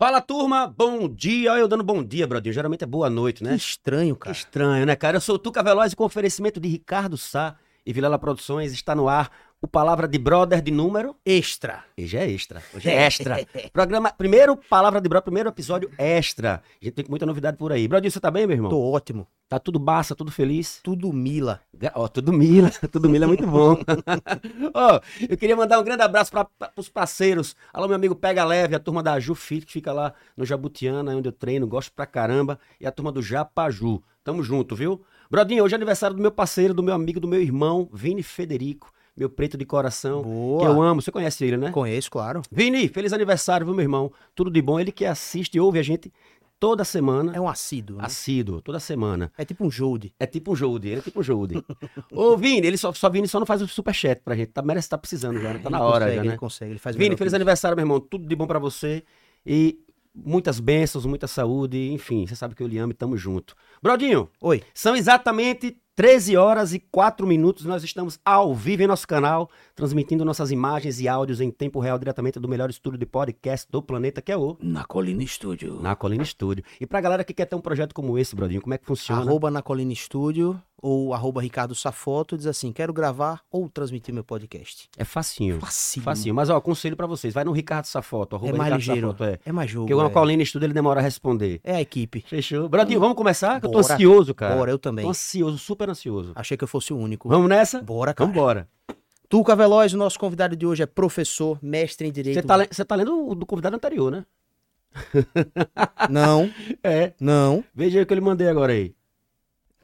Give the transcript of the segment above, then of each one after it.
Fala, turma, bom dia. Olha eu dando bom dia, Brodinho. Geralmente é boa noite, Que né? estranho, Que cara. estranho, né, cara? Eu sou o Tuca Veloz e com oferecimento de Ricardo Sá e Vilela Produções está no ar o Palavra de Brother de número... Extra. Hoje é extra. Hoje é extra. Programa, primeiro Palavra de Brother, primeiro episódio extra. A gente tem muita novidade por aí. Brodinho, você tá bem, meu irmão? Tô ótimo. Tá tudo massa, tudo feliz? Tudo Mila. Ó, tudo Mila, tudo Mila é muito bom. Ó, eu queria mandar um grande abraço para os parceiros. Alô, meu amigo Pega Leve, a turma da Ju Fit, que fica lá no Jabutiana, onde eu treino, gosto pra caramba, e a turma do Japaju. Tamo junto, viu? Brodinho, hoje é aniversário do meu parceiro, do meu amigo, do meu irmão, Vini Federico, meu preto de coração, Boa. que eu amo. Você conhece ele, né? Conheço, claro. Vini, feliz aniversário, viu, meu irmão? Tudo de bom. Ele que assiste e ouve a gente toda semana. É um assíduo. Né? Assíduo, toda semana. É tipo um Jode. É tipo um Jode, ele é tipo um Jode. Ô, Vini, ele só, só Vini só não faz o superchat pra gente. Tá, merece estar precisando já, né? Tá na Ele hora consegue, já, né? Ele consegue, ele faz Vini, feliz aniversário, meu irmão. Tudo de bom pra você. E muitas bênçãos, muita saúde. Enfim, você sabe que eu lhe amo e tamo junto. Brodinho. Oi. são exatamente 13 horas e 4 minutos. Nós estamos ao vivo em nosso canal, transmitindo nossas imagens e áudios em tempo real diretamente do melhor estúdio de podcast do planeta, que é o Na Colina Estúdio. Na Colina Estúdio. E pra galera que quer ter um projeto como esse, Brodinho, como é que funciona? Arroba na Colina Estúdio ou arroba Ricardo Safoto diz assim: quero gravar ou transmitir meu podcast. É facinho. Facinho. Facinho. Mas, ó, conselho pra vocês. Vai no Ricardo Safoto. Arroba É mais Ricardo ligeiro. Safoto, é. É mais jogo. Porque uma é. Colina Estúdio ele demora a responder. É a equipe. Fechou. Brodinho, vamos começar? Que eu tô Bora. ansioso, cara. Bora, eu também. Tô ansioso, super ansioso. Achei que eu fosse o único. Vamos nessa? Bora, cara. Vambora. Tuca Veloz, o nosso convidado de hoje é professor, mestre em Direito. Você tá, le- tá lendo o do convidado anterior, né? Não, É. não. Veja aí o que eu lhe mandei agora aí.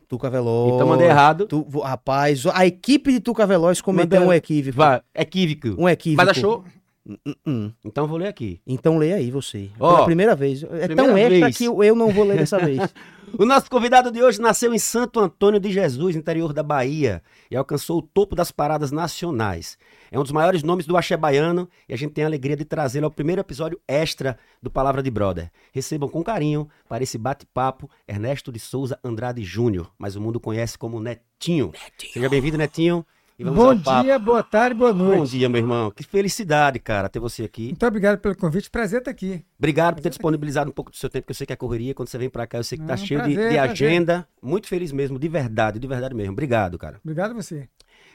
Tuca Veloz. Então mandei errado. Tu- rapaz, a equipe de Tuca Veloz cometeu Manda- um equívoco. Vai. Equívoco. Um equívoco. Mas achou? Hum, hum. Então eu vou ler aqui. Então lê aí você. Ó, Pela primeira vez. É primeira tão extra vez. que eu não vou ler dessa vez. O nosso convidado de hoje nasceu em Santo Antônio de Jesus, interior da Bahia, e alcançou o topo das paradas nacionais. É um dos maiores nomes do axé baiano e a gente tem a alegria de trazê-lo ao primeiro episódio extra do Palavra de Brother. Recebam com carinho para esse bate-papo Ernesto de Souza Andrade Júnior, mas o mundo conhece como Netinho. Seja bem-vindo, Netinho. Bom dia, boa tarde, boa noite. Bom dia, meu irmão. Que felicidade, cara, ter você aqui. Muito obrigado pelo convite. Prazer estar aqui. Obrigado por ter disponibilizado um pouco do seu tempo, que eu sei que é correria. Quando você vem pra cá, eu sei que tá Não, cheio de- prazer, de, prazer. agenda. Muito feliz mesmo, de verdade, de verdade mesmo. Obrigado, cara. Obrigado a você.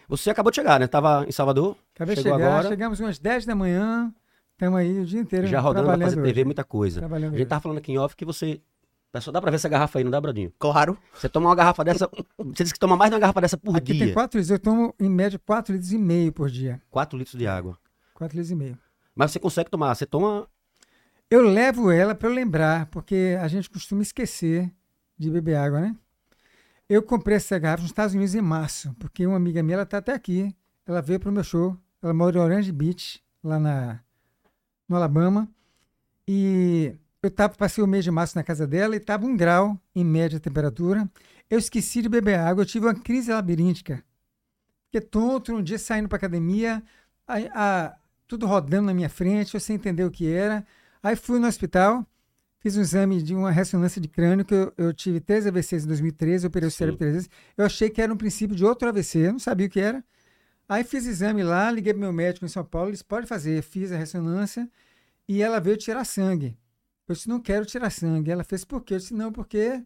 Você acabou de chegar, né? Tava em Salvador, Acabei de chegar, agora. chegamos umas 10 da manhã. Estamos aí o dia inteiro já rodando trabalhando fazer TV, muita coisa. A gente hoje. tava falando aqui em off que você. Só dá pra ver essa garrafa aí, não dá, Brodinho? Claro. Você toma uma garrafa dessa. Você disse que toma mais de uma garrafa dessa por Aqui dia. tem 4 litros. Eu tomo, em média, 4 litros e meio por dia. 4 litros de água. 4 litros e meio. Mas você consegue tomar. Você toma. Eu levo ela para eu lembrar, porque a gente costuma esquecer de beber água, né? Eu comprei essa garrafa nos Estados Unidos em março, porque uma amiga minha, ela tá até aqui. Ela veio pro meu show. Ela mora em Orange Beach, lá na, no Alabama. E eu tava, passei o mês de março na casa dela e estava um grau em média temperatura. Eu esqueci de beber água, eu tive uma crise labiríntica. Fiquei tonto, um dia saindo para academia, aí, a- tudo rodando na minha frente, eu sem entender o que era. Aí fui no hospital, fiz um exame de uma ressonância de crânio, que eu, eu tive três AVCs em 2013, eu operei o cérebro três vezes. Eu achei que era um princípio de outro AVC, eu não sabia o que era. Aí fiz exame lá, liguei pro meu médico em São Paulo, ele disse, pode fazer. Fiz a ressonância e ela veio tirar sangue. Eu disse, não quero tirar sangue. Ela fez, por quê? Eu disse, não, porque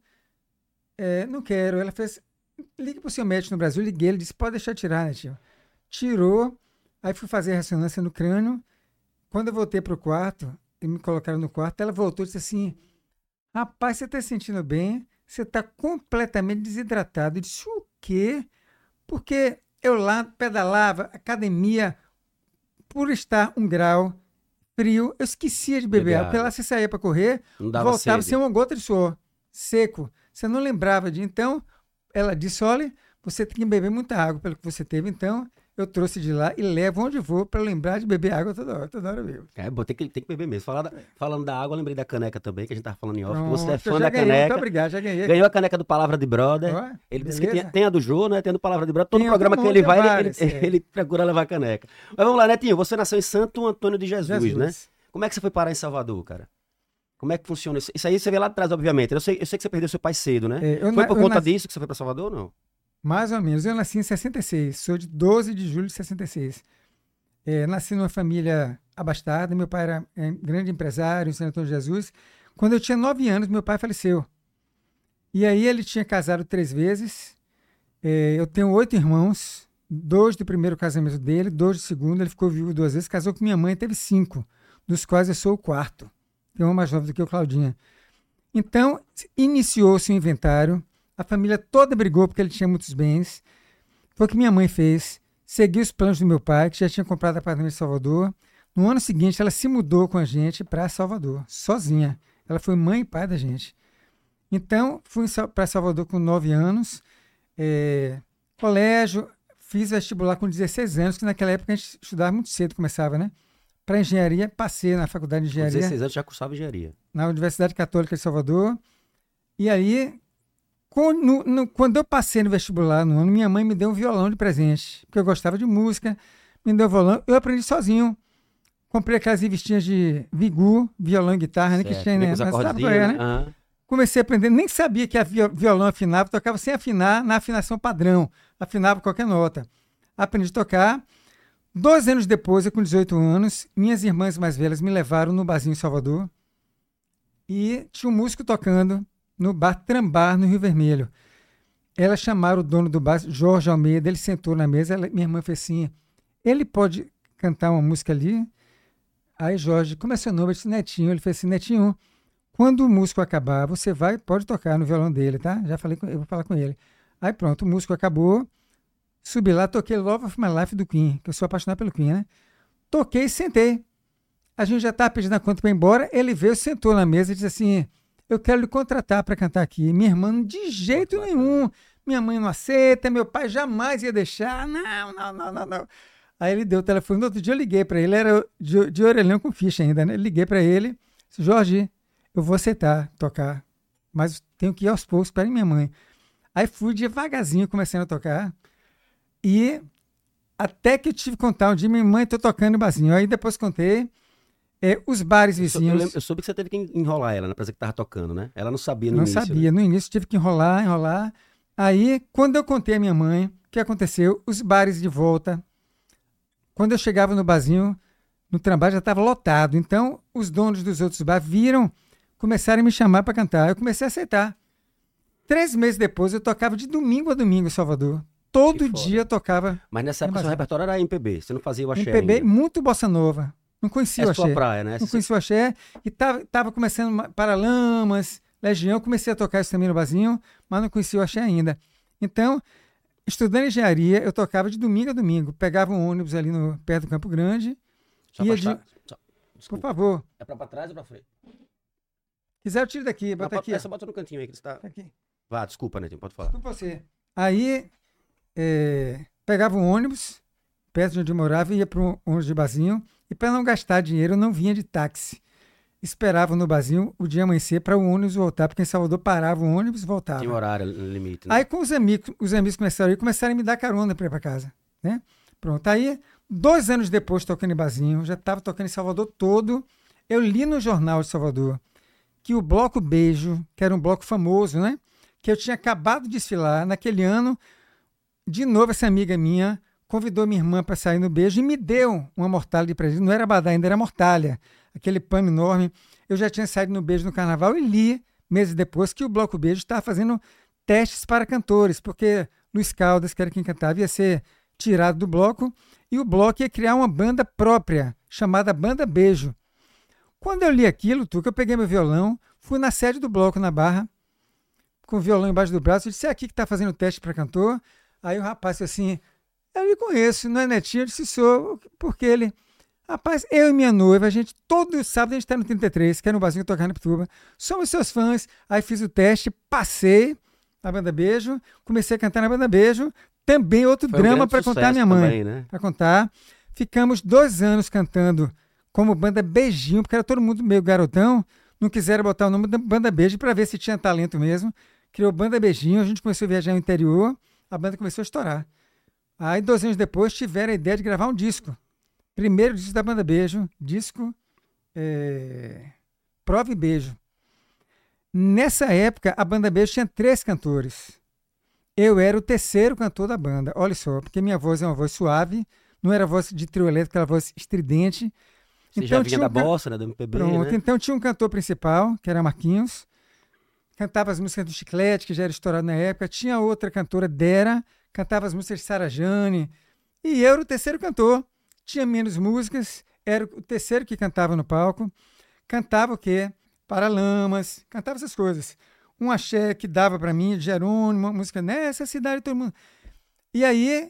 é, não quero. Ela fez, ligue pro seu médico no Brasil, liguei, ele disse, pode deixar tirar, né, tio? Tirou, aí fui fazer a ressonância no crânio. Quando eu voltei pro quarto, e me colocaram no quarto, ela voltou e disse assim, rapaz, você tá se sentindo bem? Você tá completamente desidratado. Eu disse, o quê? Porque eu lá pedalava, academia, por estar um grau frio, eu esquecia de beber Beber água. Lá você saía para correr, Não dava voltava sede. sem uma gota de suor, seco. Você não lembrava de. Então, ela disse: olha, você tem que beber muita água pelo que você teve. Então, eu trouxe de lá e levo onde vou para lembrar de beber água toda hora. Toda hora bebo. É, bom, tem que, tem que beber mesmo. Falar da- falando da água, lembrei da caneca também, que a gente tava falando em off. que você é Pronto, fã da ganhei, Muito caneca. obrigado, já ganhei. Ganhou a caneca do Palavra de Brother. Ó, Ele disse que beleza? tem, tem a do Jô, né? Tem a do Palavra de Brother. Todo Tem, programa que ele vai, tem ele, várias, ele, é. ele procura levar a caneca. Mas vamos lá, Netinho. Você nasceu em Santo Antônio de Jesus, né? Como é que você foi parar em Salvador, cara? Como é que funciona isso? Isso aí você vê lá atrás, obviamente. Eu sei, eu sei que você perdeu seu pai cedo, né? É, foi por conta disso que você foi pra Salvador ou não? Mais ou menos. Eu nasci em 66, sou de 12 de julho de 66. É, nasci numa família abastada. Meu pai era é, grande empresário em São Antônio de Jesus. Quando eu tinha nove anos, meu pai faleceu. E aí ele tinha casado três vezes. É, eu tenho oito irmãos, dois do primeiro casamento dele, dois do segundo. Ele ficou vivo duas vezes. Casou com minha mãe, teve cinco, dos quais eu sou o quarto. Tem uma mais nova do que o Claudinha. Então, iniciou-se o inventário. A família toda brigou porque ele tinha muitos bens. Foi o que minha mãe fez. Seguiu os planos do meu pai, que já tinha comprado apartamento em Salvador. No ano seguinte, ela se mudou com a gente para Salvador, sozinha. Ela foi mãe e pai da gente. Então, fui para Salvador com 9 anos. É, colégio, fiz vestibular com 16 anos, que naquela época a gente estudava muito cedo, começava, né? Para engenharia, passei na faculdade de engenharia. Com 16 anos já cursava engenharia. Na Universidade Católica de Salvador. E aí, quando, no, quando eu passei no vestibular no ano, minha mãe me deu um violão de presente, porque eu gostava de música, me deu um violão, eu aprendi sozinho. Comprei aquelas revistinhas de Vigu, violão e guitarra, né, que tinha, né? Mas sabe qual é, né? Uhum. Comecei a aprender, nem sabia que a violão afinava, tocava sem afinar, na afinação padrão, afinava qualquer nota. Aprendi a tocar. Dois anos depois, eu com 18 anos, minhas irmãs mais velhas me levaram no barzinho em Salvador e tinha um músico tocando no bar Trambar, no Rio Vermelho. Elas chamaram o dono do bar, Jorge Almeida, ele sentou na mesa, ela, minha irmã fez assim, ele pode cantar uma música ali? Aí Jorge, como é seu nome? Eu disse, Netinho. Ele fez assim, Netinho, quando o músico acabar, você vai, pode tocar no violão dele, tá? Já falei com eu vou falar com ele. Aí pronto, o músico acabou, subi lá, toquei Love of My Life do Queen, que eu sou apaixonado pelo Queen, né? Toquei e sentei. A gente já estava pedindo a conta para ir embora, ele veio, sentou na mesa e disse assim, eu quero lhe contratar para cantar aqui. Minha irmã, de jeito nenhum. Minha mãe não aceita, meu pai jamais ia deixar. Não, não, não, não, não. Aí ele deu o telefone. No outro dia eu liguei para ele, era de, de orelhão com ficha ainda, né? Liguei para ele, disse, Jorge, eu vou aceitar tocar, mas tenho que ir aos poucos para minha mãe. Aí fui devagarzinho começando a tocar e até que eu tive que contar um dia, minha mãe, tô tocando no barzinho. Aí depois contei, é, os bares vizinhos. Eu, lembro, eu, soube que você teve que enrolar ela, na né, prazer que tava tocando, né? Ela não sabia no não início. Não sabia, né? no início tive que enrolar, enrolar. Aí, quando eu contei a minha mãe, o que aconteceu? Os bares de volta quando eu chegava no barzinho, no trabalho já estava lotado. Então, os donos dos outros bares viram, começaram a me chamar para cantar. Eu comecei a aceitar. Três meses depois, eu tocava de domingo a domingo em Salvador. Todo dia eu tocava. Mas nessa época, seu repertório era MPB. Você não fazia o axé MPB, ainda. muito bossa nova. Não conhecia é o axé. sua praia, né? Não conhecia o axé. E tava, tava começando Paralamas, Legião. Comecei a tocar isso também no barzinho, mas não conhecia o axé ainda. Então, Estudando engenharia, eu tocava de domingo a domingo. Pegava um ônibus ali no, perto do Campo Grande. Só ia de... Só... Por favor. É pra, pra trás ou pra frente? Quiser, eu tiro daqui. Bota aqui. Essa bota no cantinho aí que você tá. tá aqui. Vá, desculpa, Netinho, pode falar. Desculpa você. Aí, é, pegava um ônibus, perto de onde eu morava, ia para um ônibus de barzinho. E para não gastar dinheiro, não vinha de táxi esperavam no barzinho o dia amanhecer para o ônibus voltar, porque em Salvador parava o ônibus e voltava. Tinha horário limite. Né? Aí com os amigos, os amigos começaram a ir, começaram a me dar carona para ir para casa, né? Pronto, aí dois anos depois tocando em barzinho, já estava tocando em Salvador todo, eu li no jornal de Salvador que o Bloco Beijo, que era um bloco famoso, né? Que eu tinha acabado de desfilar naquele ano, de novo essa amiga minha convidou minha irmã para sair no beijo e me deu uma mortalha de presente. Não era badá, ainda era mortalha aquele pano enorme. Eu já tinha saído no Beijo no Carnaval e li, meses depois, que o Bloco Beijo estava fazendo testes para cantores, porque Luiz Caldas, que era quem cantava, ia ser tirado do bloco e o bloco ia criar uma banda própria, chamada Banda Beijo. Quando eu li aquilo, tu, que eu peguei meu violão, fui na sede do bloco na Barra, com o violão embaixo do braço, e disse: é aqui que está fazendo teste para cantor. Aí o rapaz disse assim: Eu lhe conheço, não é netinho? Eu disse: Sou, porque ele. Rapaz, eu e minha noiva, a gente, todo sábado a gente tá no 33, que é no barzinho tocar na Pituba. Somos seus fãs. Aí fiz o teste, passei na banda Beijo, comecei a cantar na banda Beijo. Também outro Foi drama um para contar minha mãe. Também, né? Para contar. Ficamos dois anos cantando como banda Beijinho, porque era todo mundo meio garotão. Não quiseram botar o nome da banda Beijo para ver se tinha talento mesmo. Criou banda Beijinho, a gente começou a viajar no interior, a banda começou a estourar. Aí, dois anos depois, tiveram a ideia de gravar um disco. Primeiro disco da banda Beijo, disco é, Prova e Beijo. Nessa época, a banda Beijo tinha três cantores. Eu era o terceiro cantor da banda. Olha só, porque minha voz é uma voz suave, não era voz de trio elétrico, era voz estridente. Você Então já vinha da um bossa, né? Do MPB, Pronto, né? então tinha um cantor principal, que era Marquinhos. Cantava as músicas do Chiclete, que já era estourado na época. Tinha outra cantora, Dera, cantava as músicas de Sara Jane. E eu era o terceiro cantor. Tinha menos músicas, era o terceiro que cantava no palco. Cantava o quê? Paralamas, cantava essas coisas. Um axé que dava pra mim, de Jerônimo, uma música nessa cidade, todo mundo. E aí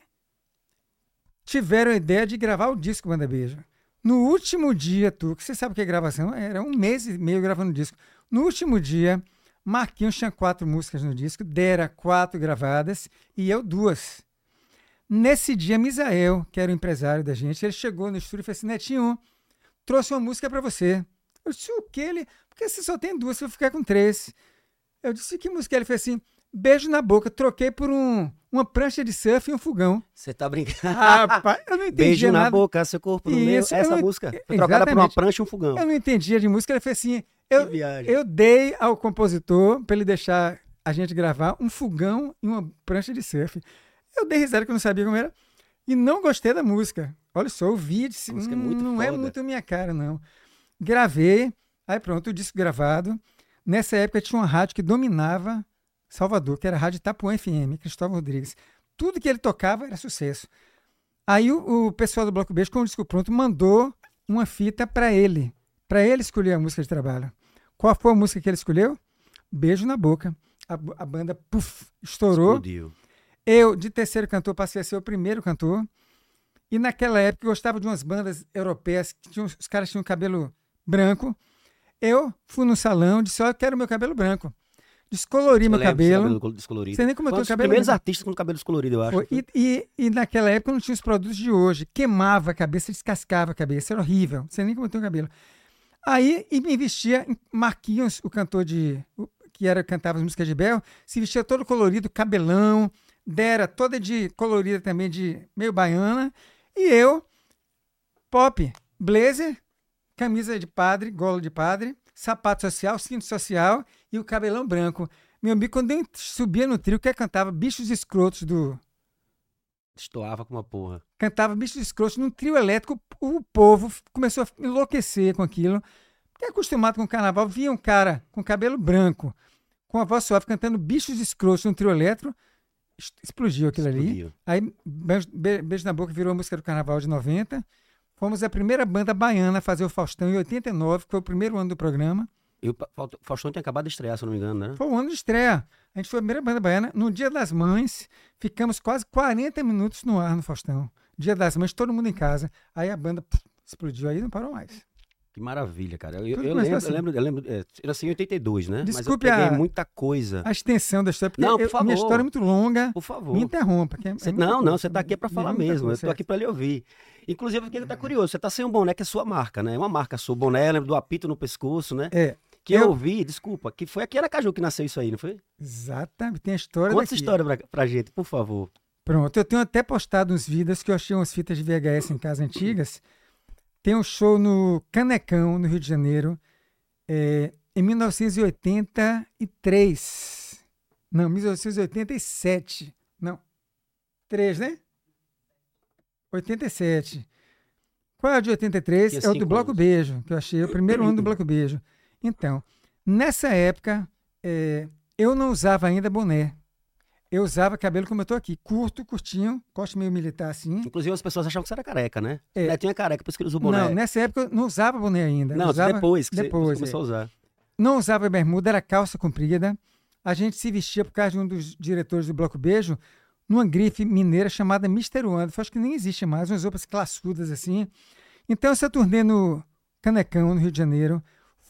tiveram a ideia de gravar o disco Banda Beijo. No último dia, tu, que você sabe o que é gravação, era um mês e meio gravando o disco. No último dia, Marquinhos tinha quatro músicas no disco, Dera quatro gravadas e eu duas. Nesse dia, Misael, que era o empresário da gente, ele chegou no estúdio e falou assim: Netinho, trouxe uma música pra você. Eu disse: O que? Ele, porque você só tem duas, você vai ficar com três. Eu disse: Que música? Ele fez assim: Beijo na boca, troquei por um, uma prancha de surf e um fogão. Você tá brincando. Rapaz, eu não entendi Beijo na nada. boca, seu corpo no. Isso, eu Essa não- música foi trocada por uma prancha e um fogão. Eu não entendia de música. Ele fez assim: eu, eu dei ao compositor para ele deixar a gente gravar um fogão e uma prancha de surf. Eu dei risada que eu não sabia como era. E não gostei da música. Olha só, eu vi e disse: música é "Hum, muito não é foda." muito minha cara, não. Gravei, aí pronto, o disco gravado. Nessa época tinha uma rádio que dominava Salvador, que era a Rádio Itapuã FM, Cristóvão Rodrigues. Tudo que ele tocava era sucesso. Aí o, o pessoal do Bloco Beijo, com o disco pronto, mandou uma fita para ele, para ele escolher a música de trabalho. Qual foi a música que ele escolheu? Beijo na boca. A, a banda puf, estourou. Explodiu. Eu, de terceiro cantor, passei a ser o primeiro cantor. E naquela época eu gostava de umas bandas europeias que tinham, os caras tinham cabelo branco. Eu fui no salão, disse: Ó, eu quero meu cabelo branco. Descolori meu Eu desse cabelo. cabelo descolorido. Sei nem como eu Foi tô um dos com cabelo primeiros artistas com cabelo descolorido, eu acho. Foi. E, e, e naquela época não tinha os produtos de hoje. Queimava a cabeça, descascava a cabeça. Era horrível. Sei nem como eu tenho cabelo. Aí e me vestia em Marquinhos, o cantor de. que era cantava as músicas de Bel, se vestia todo colorido, cabelão, Dera toda de colorida também, de meio baiana. E eu, pop, blazer, camisa de padre, gola de padre, sapato social, cinto social e o cabelão branco. Meu amigo, quando eu subia no trio, que cantava Bichos Escrotos do, Estoava com uma porra. cantava Bichos Escrotos num trio elétrico, o povo começou a enlouquecer com aquilo. Porque acostumado com o carnaval, via um cara com cabelo branco, com a voz suave, cantando Bichos Escrotos num trio elétrico, explodiu aquilo ali. Explodiu. Aí, Beijo, Be- Beijo na Boca virou a música do carnaval de 90. Fomos a primeira banda baiana a fazer o Faustão em 89, que foi o primeiro ano do programa. E o Faustão tinha acabado de estrear, se não me engano, né? Foi o ano de estreia. A gente foi a primeira banda baiana. No Dia das Mães, ficamos quase 40 minutos no ar no Faustão. Dia das Mães, todo mundo em casa. Aí a banda pff, explodiu aí e não parou mais. Que maravilha, cara. Eu, eu lembro, começou eu assim. lembro, eu lembro, é, eu nasci em 82, né? Desculpe Mas eu peguei a- muita coisa. A extensão da história, porque Não, por eu- minha favor. história é muito longa. Por favor. Me interrompa. é- é Você- muita não, não, você tá aqui pra É falar muita mesmo. eu tô aqui pra lhe ouvir. Inclusive, fiquei tá curioso. Você tá sem um boné que é sua marca, né? É uma marca sua. O boné, lembro do apito no pescoço, né? É, Que eu eu- ouvi, desculpa, que foi aqui em Aracaju que nasceu isso aí, não foi? exatamente. Tem a história Conta essa daqui. história pra, pra gente, por favor. Pronto, eu tenho até postado uns vídeos que eu achei umas fitas de VHS em casa antigas. Tem um show no Canecão, no Rio de Janeiro, é, em 1983. Não, 1987. Não, 3, né? 87. Qual é o de 83? Tinha É o do Bloco anos. Beijo, que eu achei o primeiro ano do Bloco Beijo. Então, nessa época, é, eu não usava ainda boné. Eu usava cabelo como eu tô aqui, curto, curtinho, corte meio militar assim. Inclusive, as pessoas achavam que você era careca, né? É. Netinho é careca, por isso que ele usa o boné. Não, nessa época eu não usava boné ainda. Não, usava, depois que depois, você começou a usar. Não usava bermuda, era calça comprida. A gente se vestia por causa de um dos diretores do Bloco Beijo, numa grife mineira chamada Mister Wanda. Acho que nem existe mais, umas roupas classudas assim. Então essa turnê no Canecão, no Rio de Janeiro,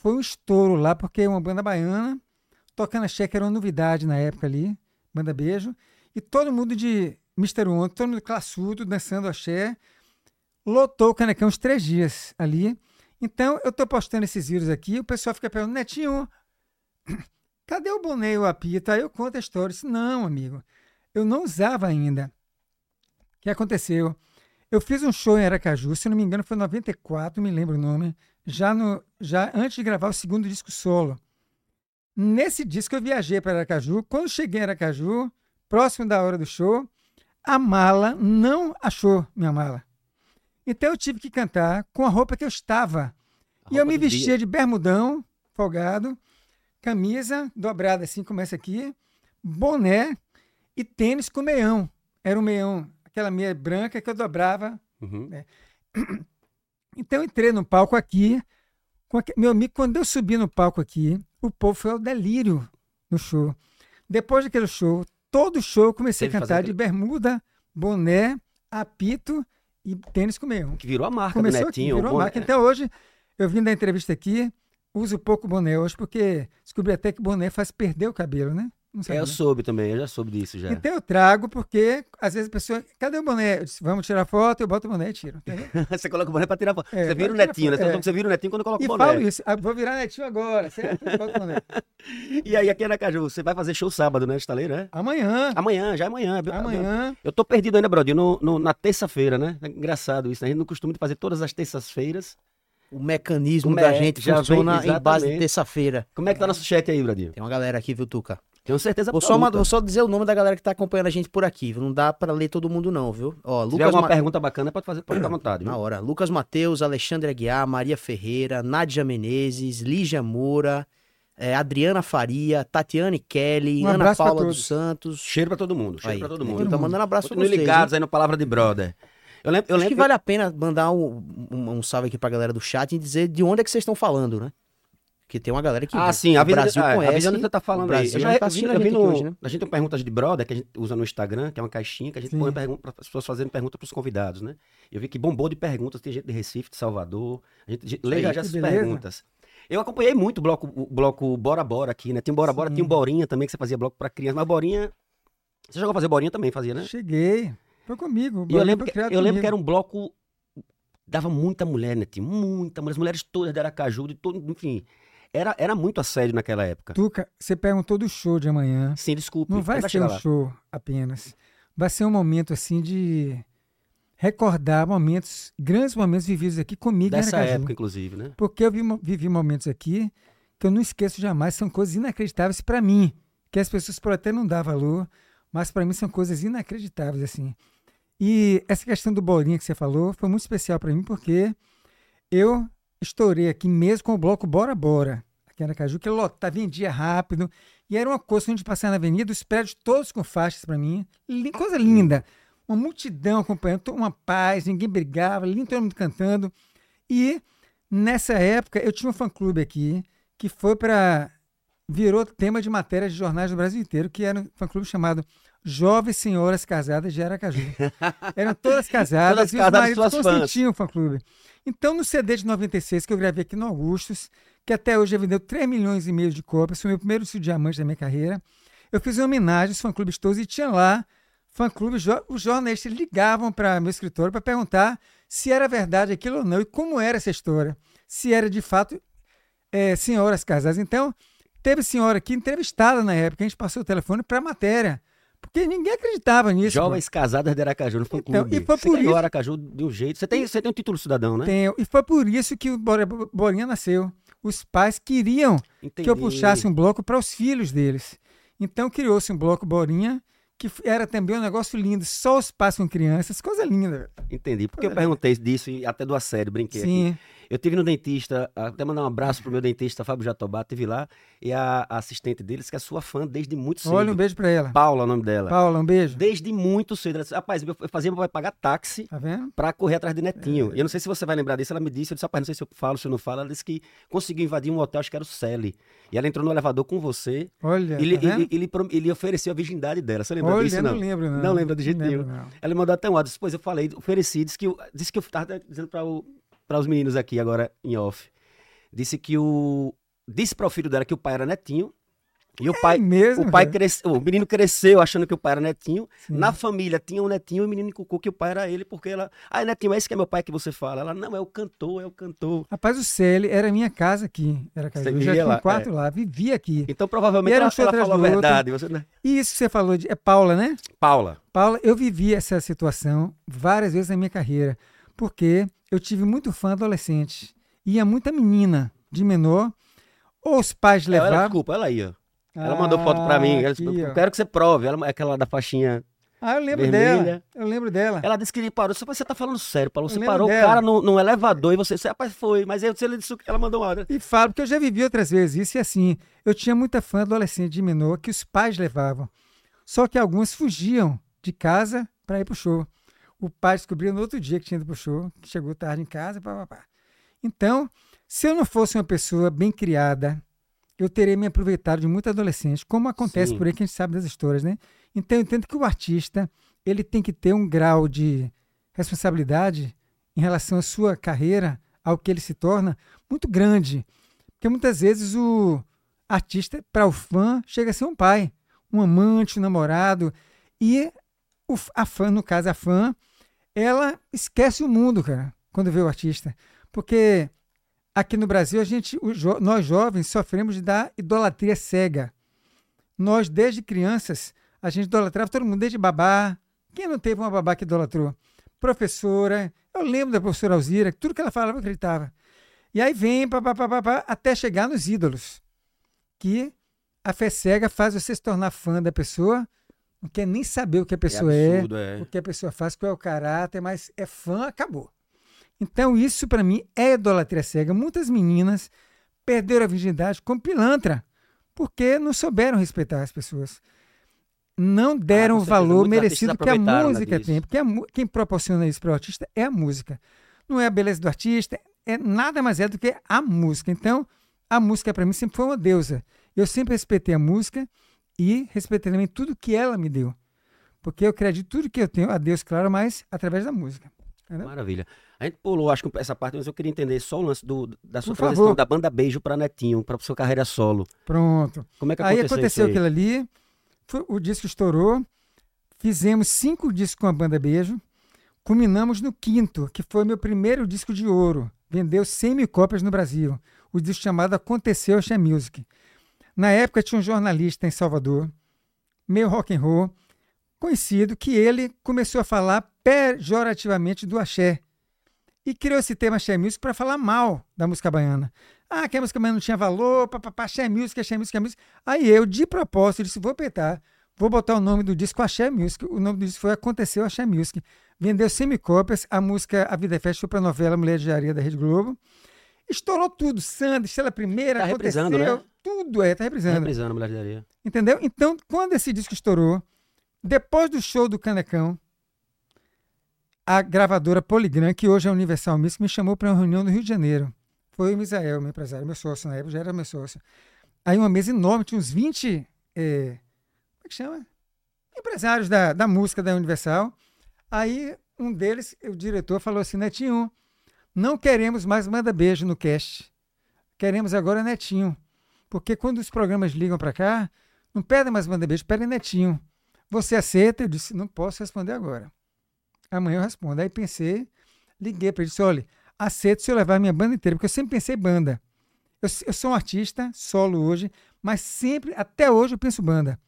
foi um estouro lá, porque uma banda baiana, tocando axé, que era uma novidade na época ali, banda Beijo, e todo mundo de Mister Wanda, todo mundo classudo, dançando axé, lotou o Canecão uns três dias ali. Então, eu tô postando esses vídeos aqui, o pessoal fica perguntando, Netinho, cadê o boné e o apito? Aí eu conto a história. Eu disse, não, amigo, eu não usava ainda. O que aconteceu? Eu fiz um show em Aracaju, se não me engano foi em 94, não me lembro o nome, já, no, já antes de gravar o segundo disco solo. Nesse disco eu viajei para Aracaju. Quando cheguei em Aracaju, próximo da hora do show, a mala não achou minha mala. Então eu tive que cantar com a roupa que eu estava. A e eu me do dia. vestia de bermudão, folgado, camisa dobrada assim, começa aqui, boné e tênis com meião. Era um meião, aquela meia branca que eu dobrava. Uhum. Então eu entrei no palco aqui. Meu amigo, quando eu subi no palco aqui, o povo foi ao delírio no show. Depois daquele show, todo show eu comecei Teve a cantar aquele- de bermuda, boné, apito e tênis com meião. Que virou a marca Começou do aqui, Netinho. virou o a marca. Então hoje, eu vim da entrevista aqui, uso pouco boné hoje, porque descobri até que boné faz perder o cabelo, né? Não É, eu soube também, eu já soube disso já. Então eu trago, porque às vezes a pessoa, cadê o boné? Eu disse, vamos tirar foto, eu boto o boné e tiro. você coloca o boné pra tirar foto. É, você vira o netinho, né? Você é. que você vira o netinho quando coloca E o boné. falo isso, ah, vou virar netinho agora, certo? Boto o boné. E aí, aqui em Aracaju, você vai fazer show sábado, né, estaleiro, né? Amanhã, Amanhã, já é amanhã. amanhã, Eu tô perdido ainda, Brodinho, no, no- na terça-feira, né? É engraçado isso, né? A gente não costuma fazer todas as terças-feiras. O mecanismo O da me- gente já vem- funciona em base de terça-feira. Como é que tá nosso chat aí, Brodinho? Tem uma galera aqui, viu, Tuca? Tenho certeza Vou só, absoluta. ma- vou só dizer o nome da galera que tá acompanhando a gente por aqui, viu? Não dá pra ler todo mundo, não, viu? Ó, Se tiver Lucas alguma Ma- pergunta bacana, pode fazer, pode ficar à vontade. viu? Na hora. Lucas Mateus, Alexandre Aguiar, Maria Ferreira, Nádia Menezes, Lígia Moura, eh, Adriana Faria, Tatiane Kelly, Um Ana Paula dos Santos. Cheiro pra todo mundo, cheiro pra todo mundo. Tá mandando abraço pra Continuem vocês. ligados hein? aí no Palavra de Brother. Eu lembro, eu Acho lembro que vale a pena mandar um, um, um salve aqui pra galera do chat e dizer de onde é que vocês estão falando, né? Porque tem uma galera que Ah, sim, avisa, Brasil ah, conhece. avisa onde você tá falando o aí. Eu já tá vi, a eu vi no, hoje, né? A gente tem perguntas de brother que a gente usa no Instagram, que é uma caixinha que a gente Sim. põe pergunta as pessoas fazendo pergunta pros convidados, né? Eu vi que bombou de perguntas, tem gente de Recife, de Salvador, a gente lê já, que essas beleza. perguntas. Eu acompanhei muito o bloco, o bloco Bora Bora aqui, né? Um Bora Bora, Sim. tinha um Borinha também, que você fazia bloco pra criança, mas Borinha... Você chegou a fazer Borinha também, fazia, né? cheguei. Foi comigo. eu lembro, que, eu lembro que era um bloco. Dava muita mulher, né? Tinha muita mulher. As mulheres todas de Aracaju, de todo. Enfim. Era, era muito assédio naquela época. Tuca, você perguntou do show de amanhã. Sim, desculpe. Não vai ser um lá. show apenas. Vai ser um momento assim de recordar momentos, grandes momentos vividos aqui comigo Dessa época, inclusive, né? Porque eu vivi momentos aqui que eu não esqueço jamais, são coisas inacreditáveis para mim, que as pessoas podem até não dar valor, mas para mim são coisas inacreditáveis assim. E essa questão do bolinha que você falou foi muito especial para mim porque eu estourei aqui mesmo com o bloco Bora Bora, aqui em Aracaju, que lotava, vendia rápido, e era uma coisa, quando a gente passava na avenida, os prédios todos com faixas para mim, coisa linda, uma multidão acompanhando, uma paz, ninguém brigava, lindo, todo mundo cantando, e nessa época eu tinha um fã-clube aqui, que foi para, virou tema de matéria de jornais do Brasil inteiro, que era um fã-clube chamado Jovens Senhoras Casadas de Aracaju. Eram todas casadas, Todas e os maridos fãs. o fã-clube. Então, no CD de 96, que eu gravei aqui no Augustus, que até hoje já vendeu 3 milhões e meio de cópias, foi o meu primeiro de diamante da minha carreira, eu fiz uma homenagem aos fã-clubes todos e tinha lá fã-clubes, os jornalistas ligavam para meu escritório para perguntar se era verdade aquilo ou não e como era essa história. Se era de fato é, senhoras casadas. Então, teve senhora aqui entrevistada na época, a gente passou o telefone para a matéria, porque ninguém acreditava nisso. Jovens casadas de Aracaju no fã Então, clube. e foi você por isso- Aracaju de um jeito. Você tem, você tem um título cidadão, né? Tenho. E foi por isso que o Bolinha nasceu. Os pais queriam Entendi. que eu puxasse um bloco para os filhos deles. Então criou-se um bloco Borinha, que era também um negócio lindo, só os pais com crianças, coisa linda. Entendi. Porque eu perguntei disso e até do assédio, brinquei aqui. Eu tive no dentista, até mandar um abraço pro meu dentista, Fábio Jatobá, teve lá, e a, a assistente deles, que é sua fã desde muito cedo. olha um beijo para ela. Paula, o nome dela. Paula, um beijo. Desde muito cedo. Ela disse, rapaz, eu fazia meu pai pagar táxi Tá vendo? pra correr atrás de Netinho. É. E eu não sei se você vai lembrar disso, ela me disse, eu disse, rapaz, não sei se eu falo, se eu não falo. Ela disse que conseguiu invadir um hotel, acho que era o Celi. E ela entrou no elevador com você. Olha, Ele, tá ele, ele, ele ofereceu a virgindade dela. Você lembra Olha, disso, não? não lembro, não. Não lembra de jeito lembro, nenhum. Ela mandou até um áudio. Depois eu falei, ofereci, disse que, eu, disse que eu tava dizendo para os meninos aqui agora em off. Disse que o. Disse para o filho dela que o pai era netinho. E o pai. É mesmo, o pai cresceu, o menino cresceu achando que o pai era netinho. Sim. Na família tinha um netinho e o menino cucou que o pai era ele, porque ela. Ah, netinho, é esse que é meu pai que você fala. Ela, não, é o cantor, é o cantor. Rapaz, o Celi era minha casa aqui. Era Você eu já tinha lá, quarto é. lá, vivia aqui. Então provavelmente E era um ela, ela falou a verdade. Você, né? E isso que você falou de. É Paula, né? Paula. Paula, eu vivi essa situação várias vezes na minha carreira, porque eu tive muito fã adolescente. Ia muita menina de menor, ou os pais Ela, levavam. desculpa, ela ó. Ela mandou foto pra mim. Ela disse, aqui, eu quero que você prove. Ela é aquela da faixinha. Ah, eu lembro Vermelha. dela. Eu lembro dela. Ela disse que ele parou. Você, você tá falando sério, Paulo. Você Eu parou dela. o cara no, no elevador e você. rapaz, foi. Mas aí ele disse que ela mandou uma hora. E falo, porque eu já vivi outras vezes isso, e assim, eu tinha muita fã adolescente de menor que os pais levavam. Só que alguns fugiam de casa para ir pro show. O pai descobriu no outro dia que tinha ido pro show, que chegou tarde em casa. Então, se eu não fosse uma pessoa bem criada, eu teria me aproveitado de muito adolescente, como acontece Sim. por aí que a gente sabe das histórias, né? Então, eu entendo que o artista, ele tem que ter um grau de responsabilidade em relação à sua carreira, ao que ele se torna, muito grande. Porque muitas vezes o artista, para o fã, chega a ser um pai, um amante, um namorado. E o, a fã, no caso, a fã, ela esquece o mundo, cara, quando vê o artista. Porque aqui no Brasil, a gente, nós jovens sofremos da idolatria cega. Nós, desde crianças, a gente idolatrava todo mundo, desde babá. Quem não teve uma babá que idolatrou? Professora. Eu lembro da professora Alzira, tudo que ela falava eu acreditava. E aí vem, pá, pá, pá, pá, até chegar nos ídolos. Que a fé cega faz você se tornar fã da pessoa, não quer nem saber o que a pessoa é, absurdo, é. o que a pessoa faz, qual é o caráter, mas é fã, acabou. Então, isso para mim é idolatria cega. Muitas meninas perderam a virgindade como pilantra, porque não souberam respeitar as pessoas. Não deram com o valor merecido que a né, música tem. Porque a quem proporciona isso para o artista é a música. Não é a beleza do artista, é nada mais é do que a música. Então, a música para mim sempre foi uma deusa. Eu sempre respeitei a música e respeitei também tudo que ela me deu. Porque eu acredito tudo que eu tenho a Deus, claro, mas através da música. Entendeu? Maravilha. A gente pulou, acho que essa parte, mas eu queria entender só o lance do, da sua Por transição favor. da banda Beijo pra Netinho, pra sua carreira solo. Pronto. Como é que Aí aconteceu, aconteceu isso aí? aquilo ali, foi- o disco estourou, fizemos cinco discos com a banda Beijo, culminamos no quinto, que foi meu primeiro disco de ouro. Vendeu 100 mil cópias no Brasil. O disco chamado Aconteceu Axé Music. Na época tinha um jornalista em Salvador, meio rock and roll, conhecido, que ele começou a falar pejorativamente do axé. E criou esse tema Axé Music para falar mal da música baiana. Ah, que a música baiana não tinha valor, papapá, Axé Music, Axé Music, Axé Music. Aí eu, de propósito, disse, vou petar, vou botar o nome do disco Axé Music. O nome do disco foi Aconteceu Axé Music. Vendeu 100 mil cópias, a música A Vida é Festa foi para a novela Mulher de Areia da Rede Globo. Estourou tudo, Sandra, Estrela Primeira, Tá aconteceu, né? Tudo é, tá reprisando. Reprisando Mulher de Areia. Entendeu? Então, quando esse disco estourou, depois do show do Canecão, a gravadora Poligram, que hoje é Universal Music, me chamou para uma reunião no Rio de Janeiro. Foi o Misael, meu empresário, meu sócio na época, já era meu sócio. Aí uma mesa enorme, tinha uns 20, eh, como é que chama? Empresários da, da música da Universal. Aí um deles, o diretor, falou assim, Netinho, não queremos mais Manda Beijo no cast. Queremos agora Netinho. Porque quando os programas ligam para cá, não pedem mais Manda Beijo, pedem Netinho. Você aceita? Eu disse, não posso responder agora. Amanhã eu respondo. Aí pensei, liguei para ele, disse, olha, aceito se eu levar minha banda inteira, porque eu sempre pensei banda. Eu, eu sou um artista, solo hoje, mas sempre, até hoje, eu penso banda.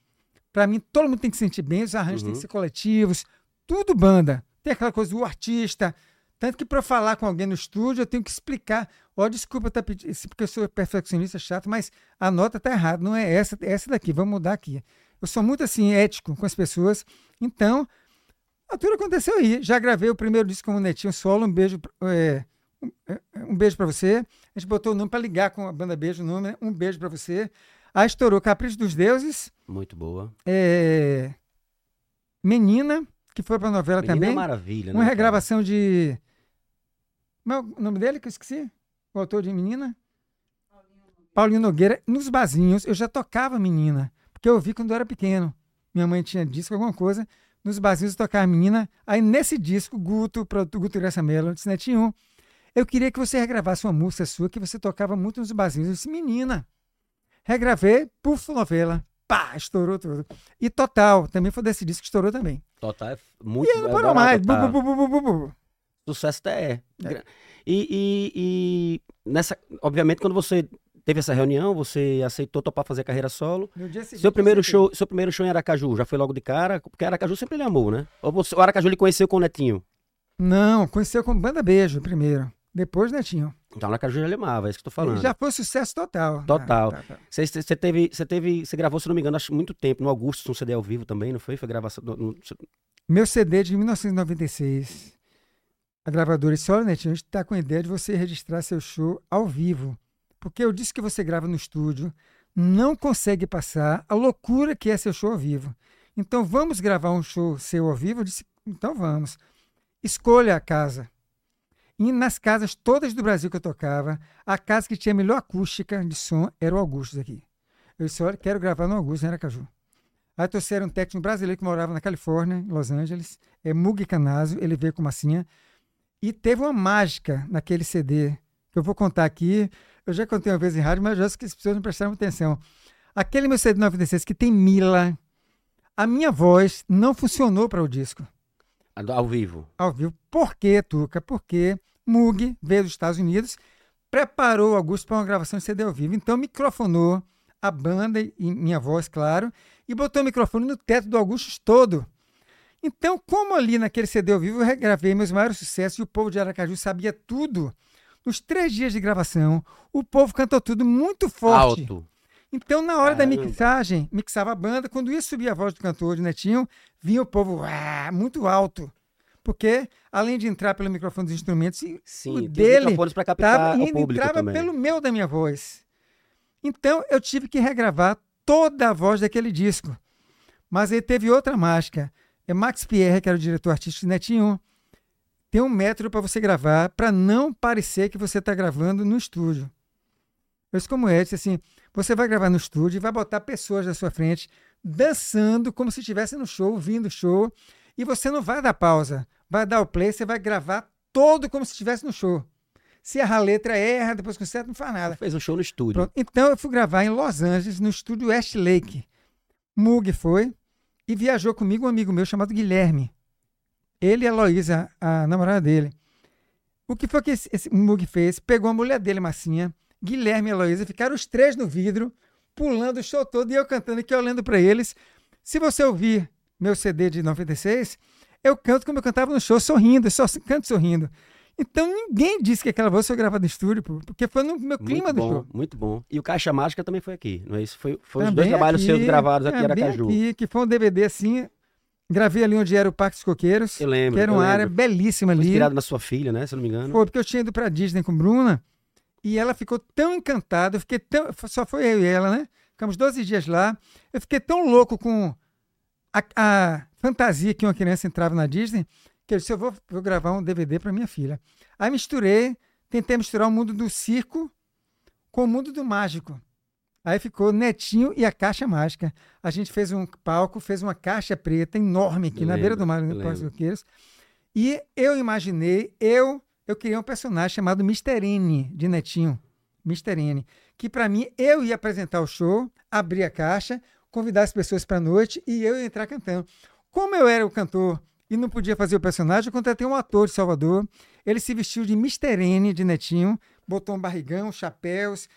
Para mim, todo mundo tem que se sentir bem, os arranjos têm Uhum. que ser coletivos, tudo banda. Tem aquela coisa do artista. Tanto que para falar com alguém no estúdio, eu tenho que explicar. Ó, desculpa, tá pedindo, porque eu sou perfeccionista chato, mas a nota tá errada, não é essa, é essa daqui, vamos mudar aqui. Eu sou muito assim, ético com as pessoas. Então, a tudo aconteceu aí. Já gravei o primeiro disco com o Netinho Solo, um beijo, é, um, é, um beijo para você. A gente botou o nome para ligar com a banda Beijo, o nome, né? um beijo para você. Aí estourou Capricho dos Deuses, Muito boa. é, Menina, que foi para novela Menina também. Maravilha, Uma né, cara? regravação de. Como é o nome dele que eu esqueci? O autor de Menina? Paulinho Nogueira. Nos barzinhos, eu já tocava Menina, porque eu ouvi quando eu era pequeno. Minha mãe tinha disco, alguma coisa. Nos barzinhos eu tocava Menina. Aí nesse disco, Guto, produto Guto Graça Mello, disse, Netinho, eu queria que você regravasse uma música sua que você tocava muito nos barzinhos. Eu disse, Menina. Regravei, puf, novela. Pá, estourou tudo. E Total, também foi desse disco que estourou também. Total é muito E aí não eu parou mais. Bu, bu, bu. Sucesso até é. É. E, e- e nessa, obviamente, quando você teve essa reunião, você aceitou topar fazer carreira solo. No dia seguinte, Seu primeiro show, seu primeiro show em Aracaju, já foi logo de cara? Porque Aracaju sempre ele amou, né? Ou você, o Aracaju ele conheceu com o Netinho? Não, conheceu como Banda Beijo primeiro. Depois Netinho. Então Aracaju ele amava, é isso que eu tô falando. E já foi sucesso total. Total. Tá, tá, tá. Você, você teve, você teve, você gravou, se não me engano, acho muito tempo no Augusto, um CD ao vivo também, não foi? Foi gravação. no- no- Meu CD de 1996. A gravadora Netinho, a gente está com a ideia de você registrar seu show ao vivo. Porque eu disse que você grava no estúdio, não consegue passar a loucura que é seu show ao vivo. Então vamos gravar um show seu ao vivo? Eu disse: Então vamos. Escolha a casa. E nas casas todas do Brasil que eu tocava, a casa que tinha a melhor acústica de som era o Augusto aqui. Eu disse, olha, quero gravar no Augusto, em Aracaju. Aí trouxeram um técnico brasileiro que morava na Califórnia, em Los Angeles, é Mugi Canazzo, ele veio com massinha. E teve uma mágica naquele CD, que eu vou contar aqui. Eu já contei uma vez em rádio, mas eu acho que as pessoas não prestaram atenção. Aquele meu CD 96 que tem Mila, a minha voz não funcionou para o disco. Ao vivo. Ao vivo. Por quê, Tuca? Porque Mug veio dos Estados Unidos, preparou o Augusto para uma gravação de CD ao vivo. Então microfonou a banda e minha voz, claro, e botou o microfone no teto do Augusto todo. Então, como ali naquele CD ao vivo eu regravei meus maiores sucessos e o povo de Aracaju sabia tudo, nos três dias de gravação, o povo cantou tudo muito forte. Alto. Então, na hora Caramba. da mixagem, mixava a banda, quando ia subir a voz do cantor de Netinho, vinha o povo ah, muito alto. Porque, além de entrar pelo microfone dos instrumentos, Sim, o dele indo, o entrava também. pelo meu da minha voz. Então, eu tive que regravar toda a voz daquele disco. Mas aí teve outra mágica. É Max Pierre, que era o diretor artístico de Netinho, tem um método para você gravar, para não parecer que você está gravando no estúdio. Eu disse como é, disse assim, você vai gravar no estúdio e vai botar pessoas na sua frente dançando como se estivesse no show, vindo o show, e você não vai dar pausa, vai dar o play, você vai gravar todo como se estivesse no show. Se erra a letra, erra, depois conserta, não faz nada. Fez um show no estúdio. Pronto. Então eu fui gravar em Los Angeles, no estúdio West Lake. Mug foi e viajou comigo um amigo meu chamado Guilherme. Ele e a Loísa, a namorada dele. O que foi que esse, esse Mug fez? Pegou a mulher dele, Massinha, Guilherme e a Loísa, ficaram os três no vidro, pulando o show todo e eu cantando aqui, olhando para eles. Se você ouvir meu CD de 96, eu canto como eu cantava no show, sorrindo, só canto sorrindo. Então ninguém disse que aquela voz foi gravada no estúdio, porque foi no meu clima muito do bom, show. Muito bom. E o Caixa Mágica também foi aqui, não é isso? Foi, foi os dois trabalhos seus gravados aqui em Aracaju. Aqui, que foi um DVD assim, gravei ali onde era o Parque dos Coqueiros. Eu lembro. Que era uma área belíssima ali. Foi inspirado na sua filha, né? Se não me engano. Foi, porque eu tinha ido pra Disney com Bruna e ela ficou tão encantada, eu fiquei tão. Só foi eu e ela, né? Ficamos 12 dias lá. Eu fiquei tão louco com a, a fantasia que uma criança entrava na Disney que eu disse, eu vou, vou gravar um DVD para minha filha. Aí misturei, tentei misturar o mundo do circo com o mundo do mágico. Aí ficou Netinho e a Caixa Mágica. A gente fez um palco, fez uma caixa preta enorme aqui eu na lembro, beira do mar, no Parque Roqueiros. E eu imaginei, eu, eu criei um personagem chamado Mr. N, de Netinho. Mr. N. Que para mim, eu ia apresentar o show, abrir a caixa, convidar as pessoas para a noite e eu ia entrar cantando. Como eu era o cantor e não podia fazer o personagem, eu contratei um ator de Salvador. Ele se vestiu de Mr. N, de Netinho, botou um barrigão, chapéus.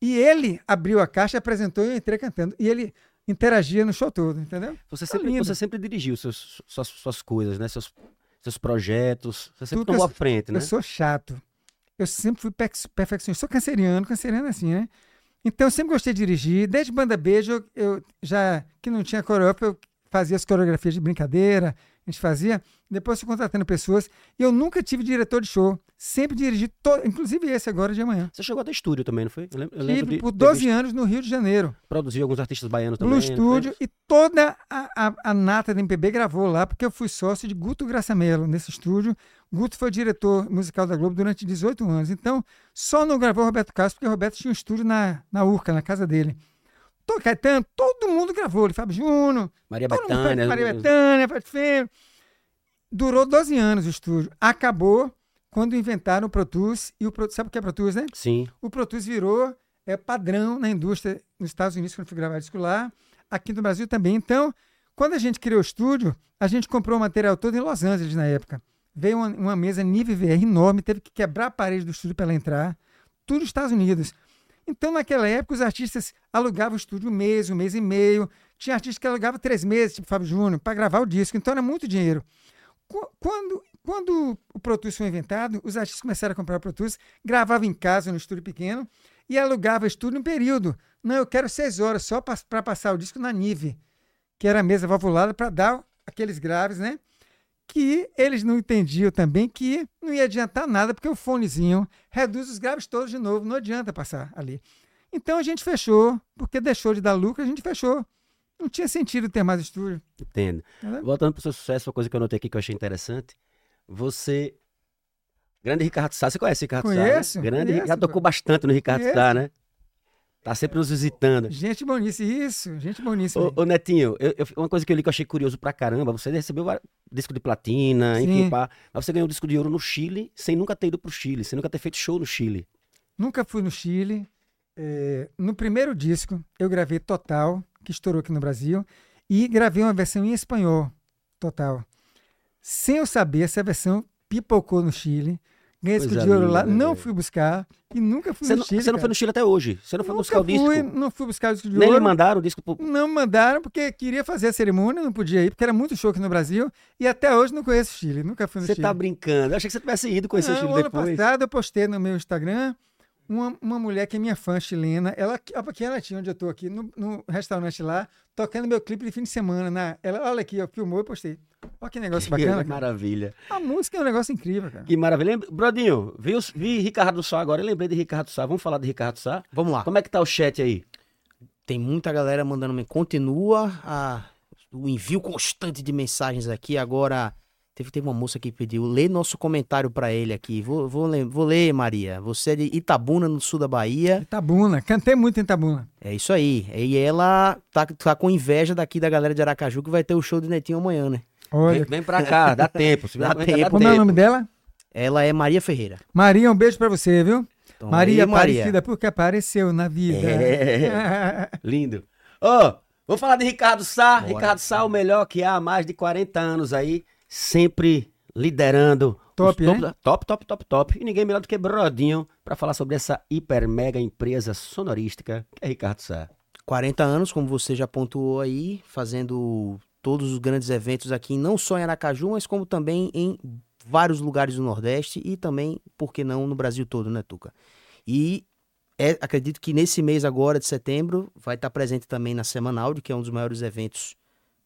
E ele abriu a caixa, apresentou e eu entrei cantando. E ele interagia no show todo, entendeu? Você tá sempre, você sempre dirigiu seus, suas, suas coisas, né? Seus, seus projetos. Você sempre tomou à frente, né? Eu sou chato. Eu sempre fui perfeccionista. Sou canceriano, canceriano é assim, né? Então, eu sempre gostei de dirigir. Desde Banda Beijo, eu, eu já que não tinha coreógrafo, eu fazia as coreografias de brincadeira, a gente fazia. Depois fui contratando pessoas. E eu nunca tive diretor de show. Sempre dirigi, to... inclusive esse agora de amanhã. Você chegou até estúdio também, não foi? Eu lembro, eu tive lembro de, por 12 de... anos no Rio de Janeiro. Produziu alguns artistas baianos também. No estúdio. E toda a, a, a, nata da MPB gravou lá, porque eu fui sócio de Guto Graçamelo nesse estúdio. Guto foi diretor musical da Globo durante 18 anos. Então, só não gravou Roberto Carlos, porque o Roberto tinha um estúdio na, na Urca, na casa dele. Tô Caetano, todo mundo gravou. Ele, Fábio Júnior. Maria Bethânia. Maria Bethânia, Fábio Durou 12 anos o estúdio. Acabou quando inventaram o Pro Tools. E o Pro, sabe o que é Pro Tools, né? Sim. O Pro Tools virou é, padrão na indústria nos Estados Unidos, quando fui gravar disco lá. Aqui no Brasil também. Então, quando a gente criou o estúdio, a gente comprou o material todo em Los Angeles na época. Veio uma, uma mesa nível VR enorme, teve que quebrar a parede do estúdio para ela entrar. Tudo nos Estados Unidos. Então, naquela época, os artistas alugavam o estúdio um mês, um mês e meio. Tinha artistas que alugavam três meses, tipo Fábio Júnior, para gravar o disco. Então, era muito dinheiro. Quando, quando o Pro Tools foi inventado, os artistas começaram a comprar o Pro Tools, gravavam em casa, no estúdio pequeno, e alugava estúdio em período. Não, eu quero seis horas só para passar o disco na Nive, que era a mesa valvulada para dar aqueles graves, né? Que eles não entendiam também que não ia adiantar nada, porque o fonezinho reduz os graves todos de novo, não adianta passar ali. Então a gente fechou, porque deixou de dar lucro, a gente fechou. Não tinha sentido ter mais estúdio. Entendo. Voltando pro seu sucesso, uma coisa que eu notei aqui que eu achei interessante. Você. Grande Ricardo Sá, você conhece o Ricardo Sá? Conheço, Né? Grande, conheço, já tocou bastante no Ricardo Conheço. Sá, né? Tá sempre nos visitando. Gente boníssima, isso, gente boníssima. Ô, ô, Netinho, eu- eu- uma coisa que eu li que eu achei curioso pra caramba, você recebeu disco de platina, enfim, Sim. pá, mas você ganhou um disco de ouro no Chile, sem nunca ter ido pro Chile, sem nunca ter feito show no Chile. Nunca fui no Chile. É, no primeiro disco, eu gravei Total, que estourou aqui no Brasil, e gravei uma versão em espanhol, Total. Sem eu saber, essa versão pipocou no Chile. Ganhei disco Coisa de ouro lá, né, não fui buscar e nunca fui Você no não, Chile. você não foi cara. no Chile até hoje, você não foi Nunca buscar o disco. fui, Não fui buscar o disco de Nem lhe ouro. mandaram o disco pro... Não me mandaram porque queria fazer a cerimônia, não podia ir, porque era muito show aqui no Brasil. E até hoje não conheço o Chile, nunca fui no Você Chile. tá brincando, eu achei que você tivesse ido conhecer o Não, Chile ano depois. passado eu postei no meu Instagram uma, uma mulher que é minha fã chilena. Ela aqui ela tinha onde eu tô aqui, no, no restaurante lá, tocando meu clipe de fim de semana. Na, ela, olha aqui, ó, filmou e postei. Olha que negócio bacana. Que cara. maravilha. A música é um negócio incrível, cara. Que maravilha. Brodinho, vi, vi Ricardo Sá agora, eu lembrei de Ricardo Sá. Vamos falar de Ricardo Sá? Vamos lá. Como é que tá o chat aí? Tem muita galera mandando. Continua a- o envio constante de mensagens aqui. Agora, teve, teve uma moça que pediu. Lê nosso comentário pra ele aqui. Vou, vou, ler, vou ler, Maria. Você é de Itabuna, no sul da Bahia. Itabuna, cantei muito em Itabuna. É isso aí. E ela tá, tá com inveja daqui da galera de Aracaju que vai ter o show do Netinho amanhã, né? Olha, Vem, vem pra cá, dá tempo. Se Dá tempo. como é o nome dela? Ela é Maria Ferreira. Maria, um beijo pra você, viu? Então, Maria aí, Aparecida, porque apareceu na vida. É. Lindo. Ô, vamos falar de Ricardo Sá. Bora. Ricardo Sá, o melhor que há há mais de 40 anos aí, sempre liderando. Top, né? topos da- Top, top, top, top. E ninguém melhor do que Brodinho pra falar sobre essa hiper mega empresa sonorística que é Ricardo Sá. 40 anos, como você já pontuou aí, fazendo todos os grandes eventos aqui, não só em Aracaju, mas como também em vários lugares do Nordeste e também, por que não, no Brasil todo, né, Tuca? E é- acredito que nesse mês agora de setembro vai estar presente também na Semana Áudio, que é um dos maiores eventos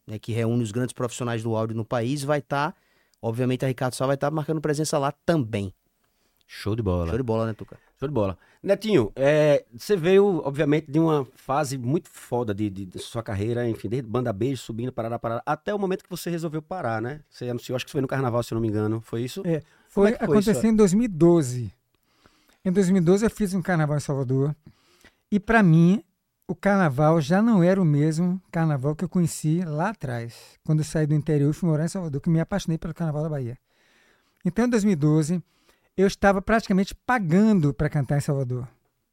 né, que reúne os grandes profissionais do áudio no país, vai estar, obviamente a Ricardo Sá vai estar marcando presença lá também. Show de bola. Show de bola, né, Tuca? Show de bola. Netinho, é, você veio, obviamente, de uma fase muito foda de, de- de sua carreira, enfim, desde banda beijo, subindo, parará, parará, até o momento que você resolveu parar, né? Você anunciou, acho que foi no carnaval, se eu não me engano. Foi isso? É, Foi, é foi isso, aconteceu em 2012. Em 2012 eu fiz um carnaval em Salvador. E para mim, o carnaval já não era o mesmo carnaval que eu conheci lá atrás, quando eu saí do interior e fui morar em Salvador, que me apaixonei pelo carnaval da Bahia. Então, em 2012, eu estava praticamente pagando para cantar em Salvador.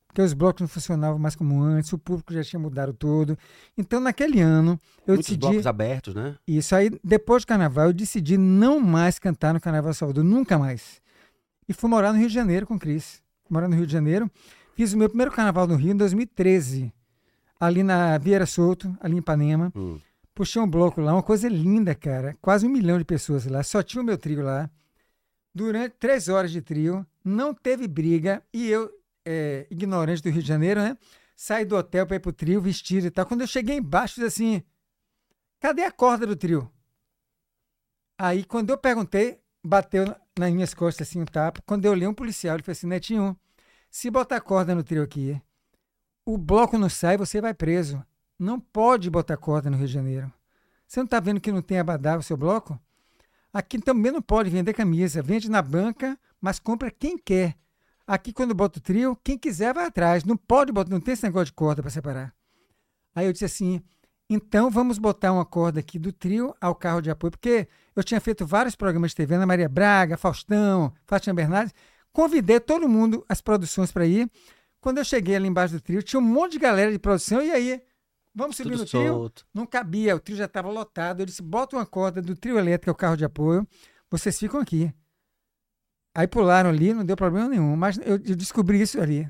Porque os blocos não funcionavam mais como antes, o público já tinha mudado todo. Então, naquele ano, eu Muitos decidi. blocos abertos, né? Isso aí, depois do carnaval, eu decidi não mais cantar no Carnaval de Salvador, nunca mais. E fui morar no Rio de Janeiro com o Cris. Morar no Rio de Janeiro. Fiz o meu primeiro carnaval no Rio em 2013, ali na Vieira Solto, ali em Ipanema. Hum. Puxei um bloco lá, uma coisa linda, cara. Quase um milhão de pessoas lá. Só tinha o meu trio lá. Durante três horas de trio, não teve briga. E eu, é, ignorante do Rio de Janeiro, né? Saí do hotel para ir pro trio, vestido e tal. Quando eu cheguei embaixo, fiz assim: cadê a corda do trio? Aí, quando eu perguntei, bateu na- nas minhas costas assim um tapa. Quando eu olhei um policial, ele falou assim: Netinho, se botar corda no trio aqui, o bloco não sai, você vai preso. Não pode botar corda no Rio de Janeiro. Você não está vendo que não tem abadá o seu bloco? Aqui também não pode vender camisa. Vende na banca, mas compra quem quer. Aqui, quando bota o trio, quem quiser vai atrás. Não pode botar, não tem esse negócio de corda para separar. Aí eu disse assim: então vamos botar uma corda aqui do trio ao carro de apoio, porque eu tinha feito vários programas de TV, Ana Maria Braga, Faustão, Fátima Bernardes. Convidei todo mundo, as produções para ir. Quando eu cheguei ali embaixo do trio, tinha um monte de galera de produção, e aí? Vamos subir Tudo no trio? solto. Não cabia, o trio já estava lotado. Eu disse: bota uma corda do trio elétrico ao carro de apoio, vocês ficam aqui. Aí pularam ali, não deu problema nenhum, mas eu, eu descobri isso ali.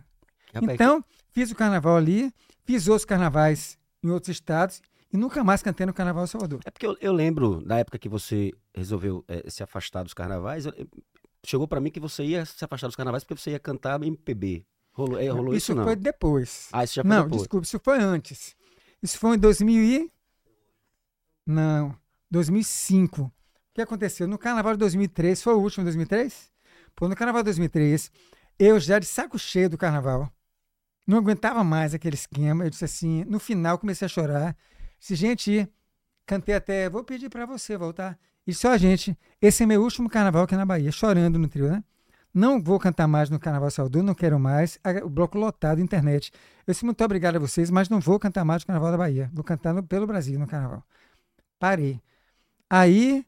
Rapaz, Então, fiz o carnaval ali, fiz outros carnavais em outros estados e nunca mais cantei no Carnaval de Salvador. É porque eu, eu lembro, na época que você resolveu eh, se afastar dos carnavais, eu- chegou pra mim que você ia se afastar dos carnavais porque você ia cantar MPB. Rolou, eh, rolou isso, não? foi depois. Ah, isso já foi Não, depois. desculpa, isso foi antes. Isso foi em 2000 e... Não, 2005. O que aconteceu? No carnaval de 2003, foi o último 2003? Pô, no carnaval de 2003, eu já de saco cheio do carnaval, não aguentava mais aquele esquema. Eu disse assim, no final comecei a chorar. Disse, gente, cantei até, vou pedir para você voltar. E só, gente, esse é meu último carnaval aqui na Bahia, chorando no trio, né? Não vou cantar mais no Carnaval Salvador, não quero mais. O bloco lotado, internet. Eu disse muito obrigado a vocês, mas não vou cantar mais no Carnaval da Bahia. Vou cantar no, pelo Brasil no Carnaval. Parei. Aí,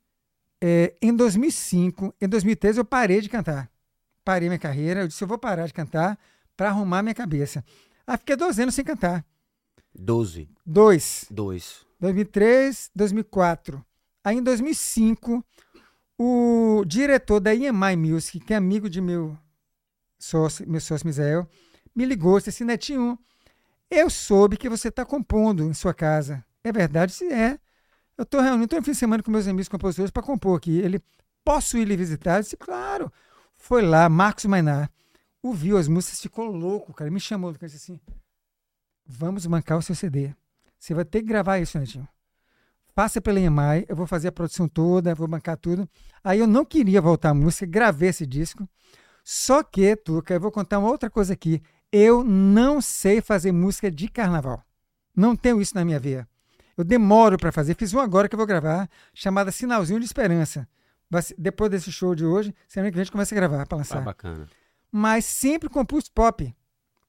é, em 2005, em 2013, eu parei de cantar. Parei minha carreira. Eu disse, eu vou parar de cantar para arrumar minha cabeça. Aí fiquei 12 anos sem cantar. 12. Dois. Dois. 2003, 2004. Aí em 2005, o diretor da EMI Music, que é amigo de meu sócio, meu sócio Misael, me ligou e disse assim, Netinho, eu soube que você está compondo em sua casa. É verdade? Se é. Eu estou reunindo todo fim de semana com meus amigos compositores para compor aqui. Ele, posso ir lhe visitar? Eu disse, claro. Foi lá, Marcos Mainar, ouviu as músicas, ficou louco, cara. Me chamou, disse assim, vamos bancar o seu CD. Você vai ter que gravar isso, Netinho passa pela EMI, eu vou fazer a produção toda, vou bancar tudo. Aí eu não queria voltar à música, gravei esse disco. Só que, Tuca, eu vou contar uma outra coisa aqui. Eu não sei fazer música de carnaval. Não tenho isso na minha veia. Eu demoro para fazer. Fiz uma agora que eu vou gravar, chamada Sinalzinho de Esperança. Depois desse show de hoje, semana que a gente começa a gravar para lançar. Ah, bacana. Mas sempre compus pop.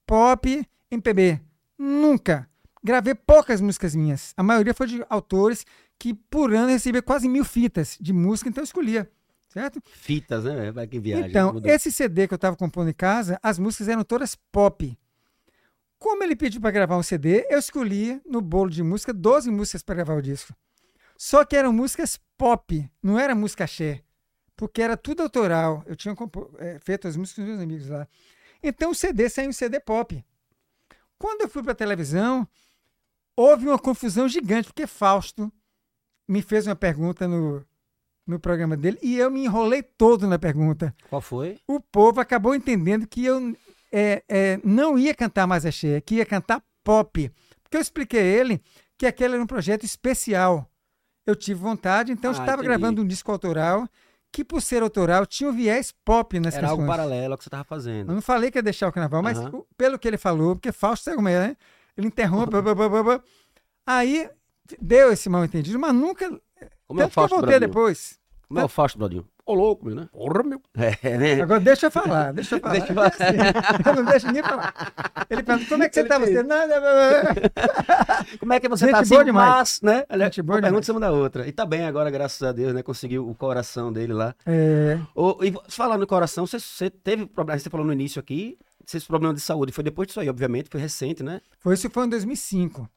Pop, MPB. Nunca gravei poucas músicas minhas. A maioria foi de autores que por ano recebia quase mil fitas de música, então eu escolhia. Certo? Fitas, né? Vai que viagem. Então, mudou. esse CD que eu estava compondo em casa, as músicas eram todas pop. Como ele pediu para gravar um CD, eu escolhi no bolo de música 12 músicas para gravar o disco. Só que eram músicas pop, não era música axé. Porque era tudo autoral. Eu tinha é, feito as músicas com meus amigos lá. Então o CD saiu um CD pop. Quando eu fui para a televisão, houve uma confusão gigante, porque Fausto me fez uma pergunta no, no programa dele e eu me enrolei todo na pergunta. Qual foi? O povo acabou entendendo que eu é, é, não ia cantar mais axé, que ia cantar pop. Porque eu expliquei a ele que aquele era um projeto especial. Eu tive vontade, então ah, estava entendi. gravando um disco autoral que, por ser autoral, tinha um viés pop nas Era canções. algo paralelo ao que você estava fazendo. Eu não falei que ia deixar o carnaval, mas uhum. pelo que ele falou, porque Fausto é como é, né? Ele interrompe. blá, blá, blá, Aí deu esse mal entendido, mas nunca. Como é o Fausto que eu voltei Bradinho? depois. Como é o Fausto, Bradinho? Ô, louco, meu, né? Porra, meu. É, né? Agora deixa eu falar, deixa eu falar. deixa eu, falar. eu não deixo nem falar. Ele pergunta, como é que você tá? Você, não, não, não, Como é que você Gente tá? Boa assim, demais. Mas, né? Aliás, Gente boa uma pergunta da outra. E tá bem agora, graças a Deus, né? Conseguiu o coração dele lá. É. O, e falando no coração, você, você teve problema, você falou no início aqui, esses problemas de saúde. Foi depois disso aí, obviamente, foi recente, né? Foi isso foi em 2005,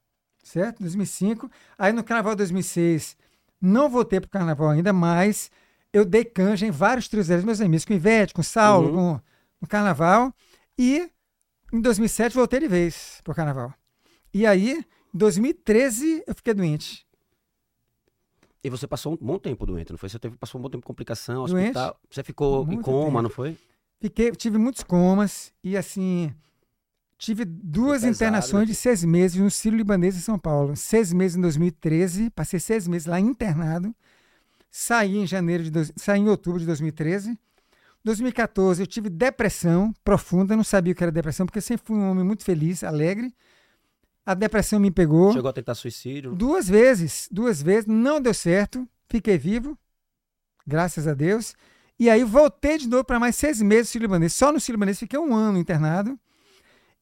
certo? 2005. Aí no carnaval de 2006, não voltei pro carnaval ainda, mas eu dei canja em vários trios meus amigos, com Ivete, com Saulo, uhum. com, no carnaval. E em 2007 voltei de vez pro carnaval. E aí, em 2013, eu fiquei doente. E você passou um bom tempo doente, não foi? Você teve, passou um bom tempo de complicação, hospital. Doente? Você ficou Muito em coma, tempo. não foi? Fiquei, tive muitos comas e assim. Tive duas pesado, internações né? de seis meses no Ciro Libanês em São Paulo. Seis meses em 2013, passei seis meses lá internado. Saí em janeiro de dois, saí em outubro de 2013. 2014 eu tive depressão profunda, não sabia o que era depressão, porque sempre fui um homem muito feliz, alegre. A depressão me pegou. Chegou a tentar suicídio? Duas vezes, duas vezes, não deu certo. Fiquei vivo, graças a Deus. E aí voltei de novo para mais seis meses no Sírio Libanês. Só no Sírio Libanês fiquei um ano internado.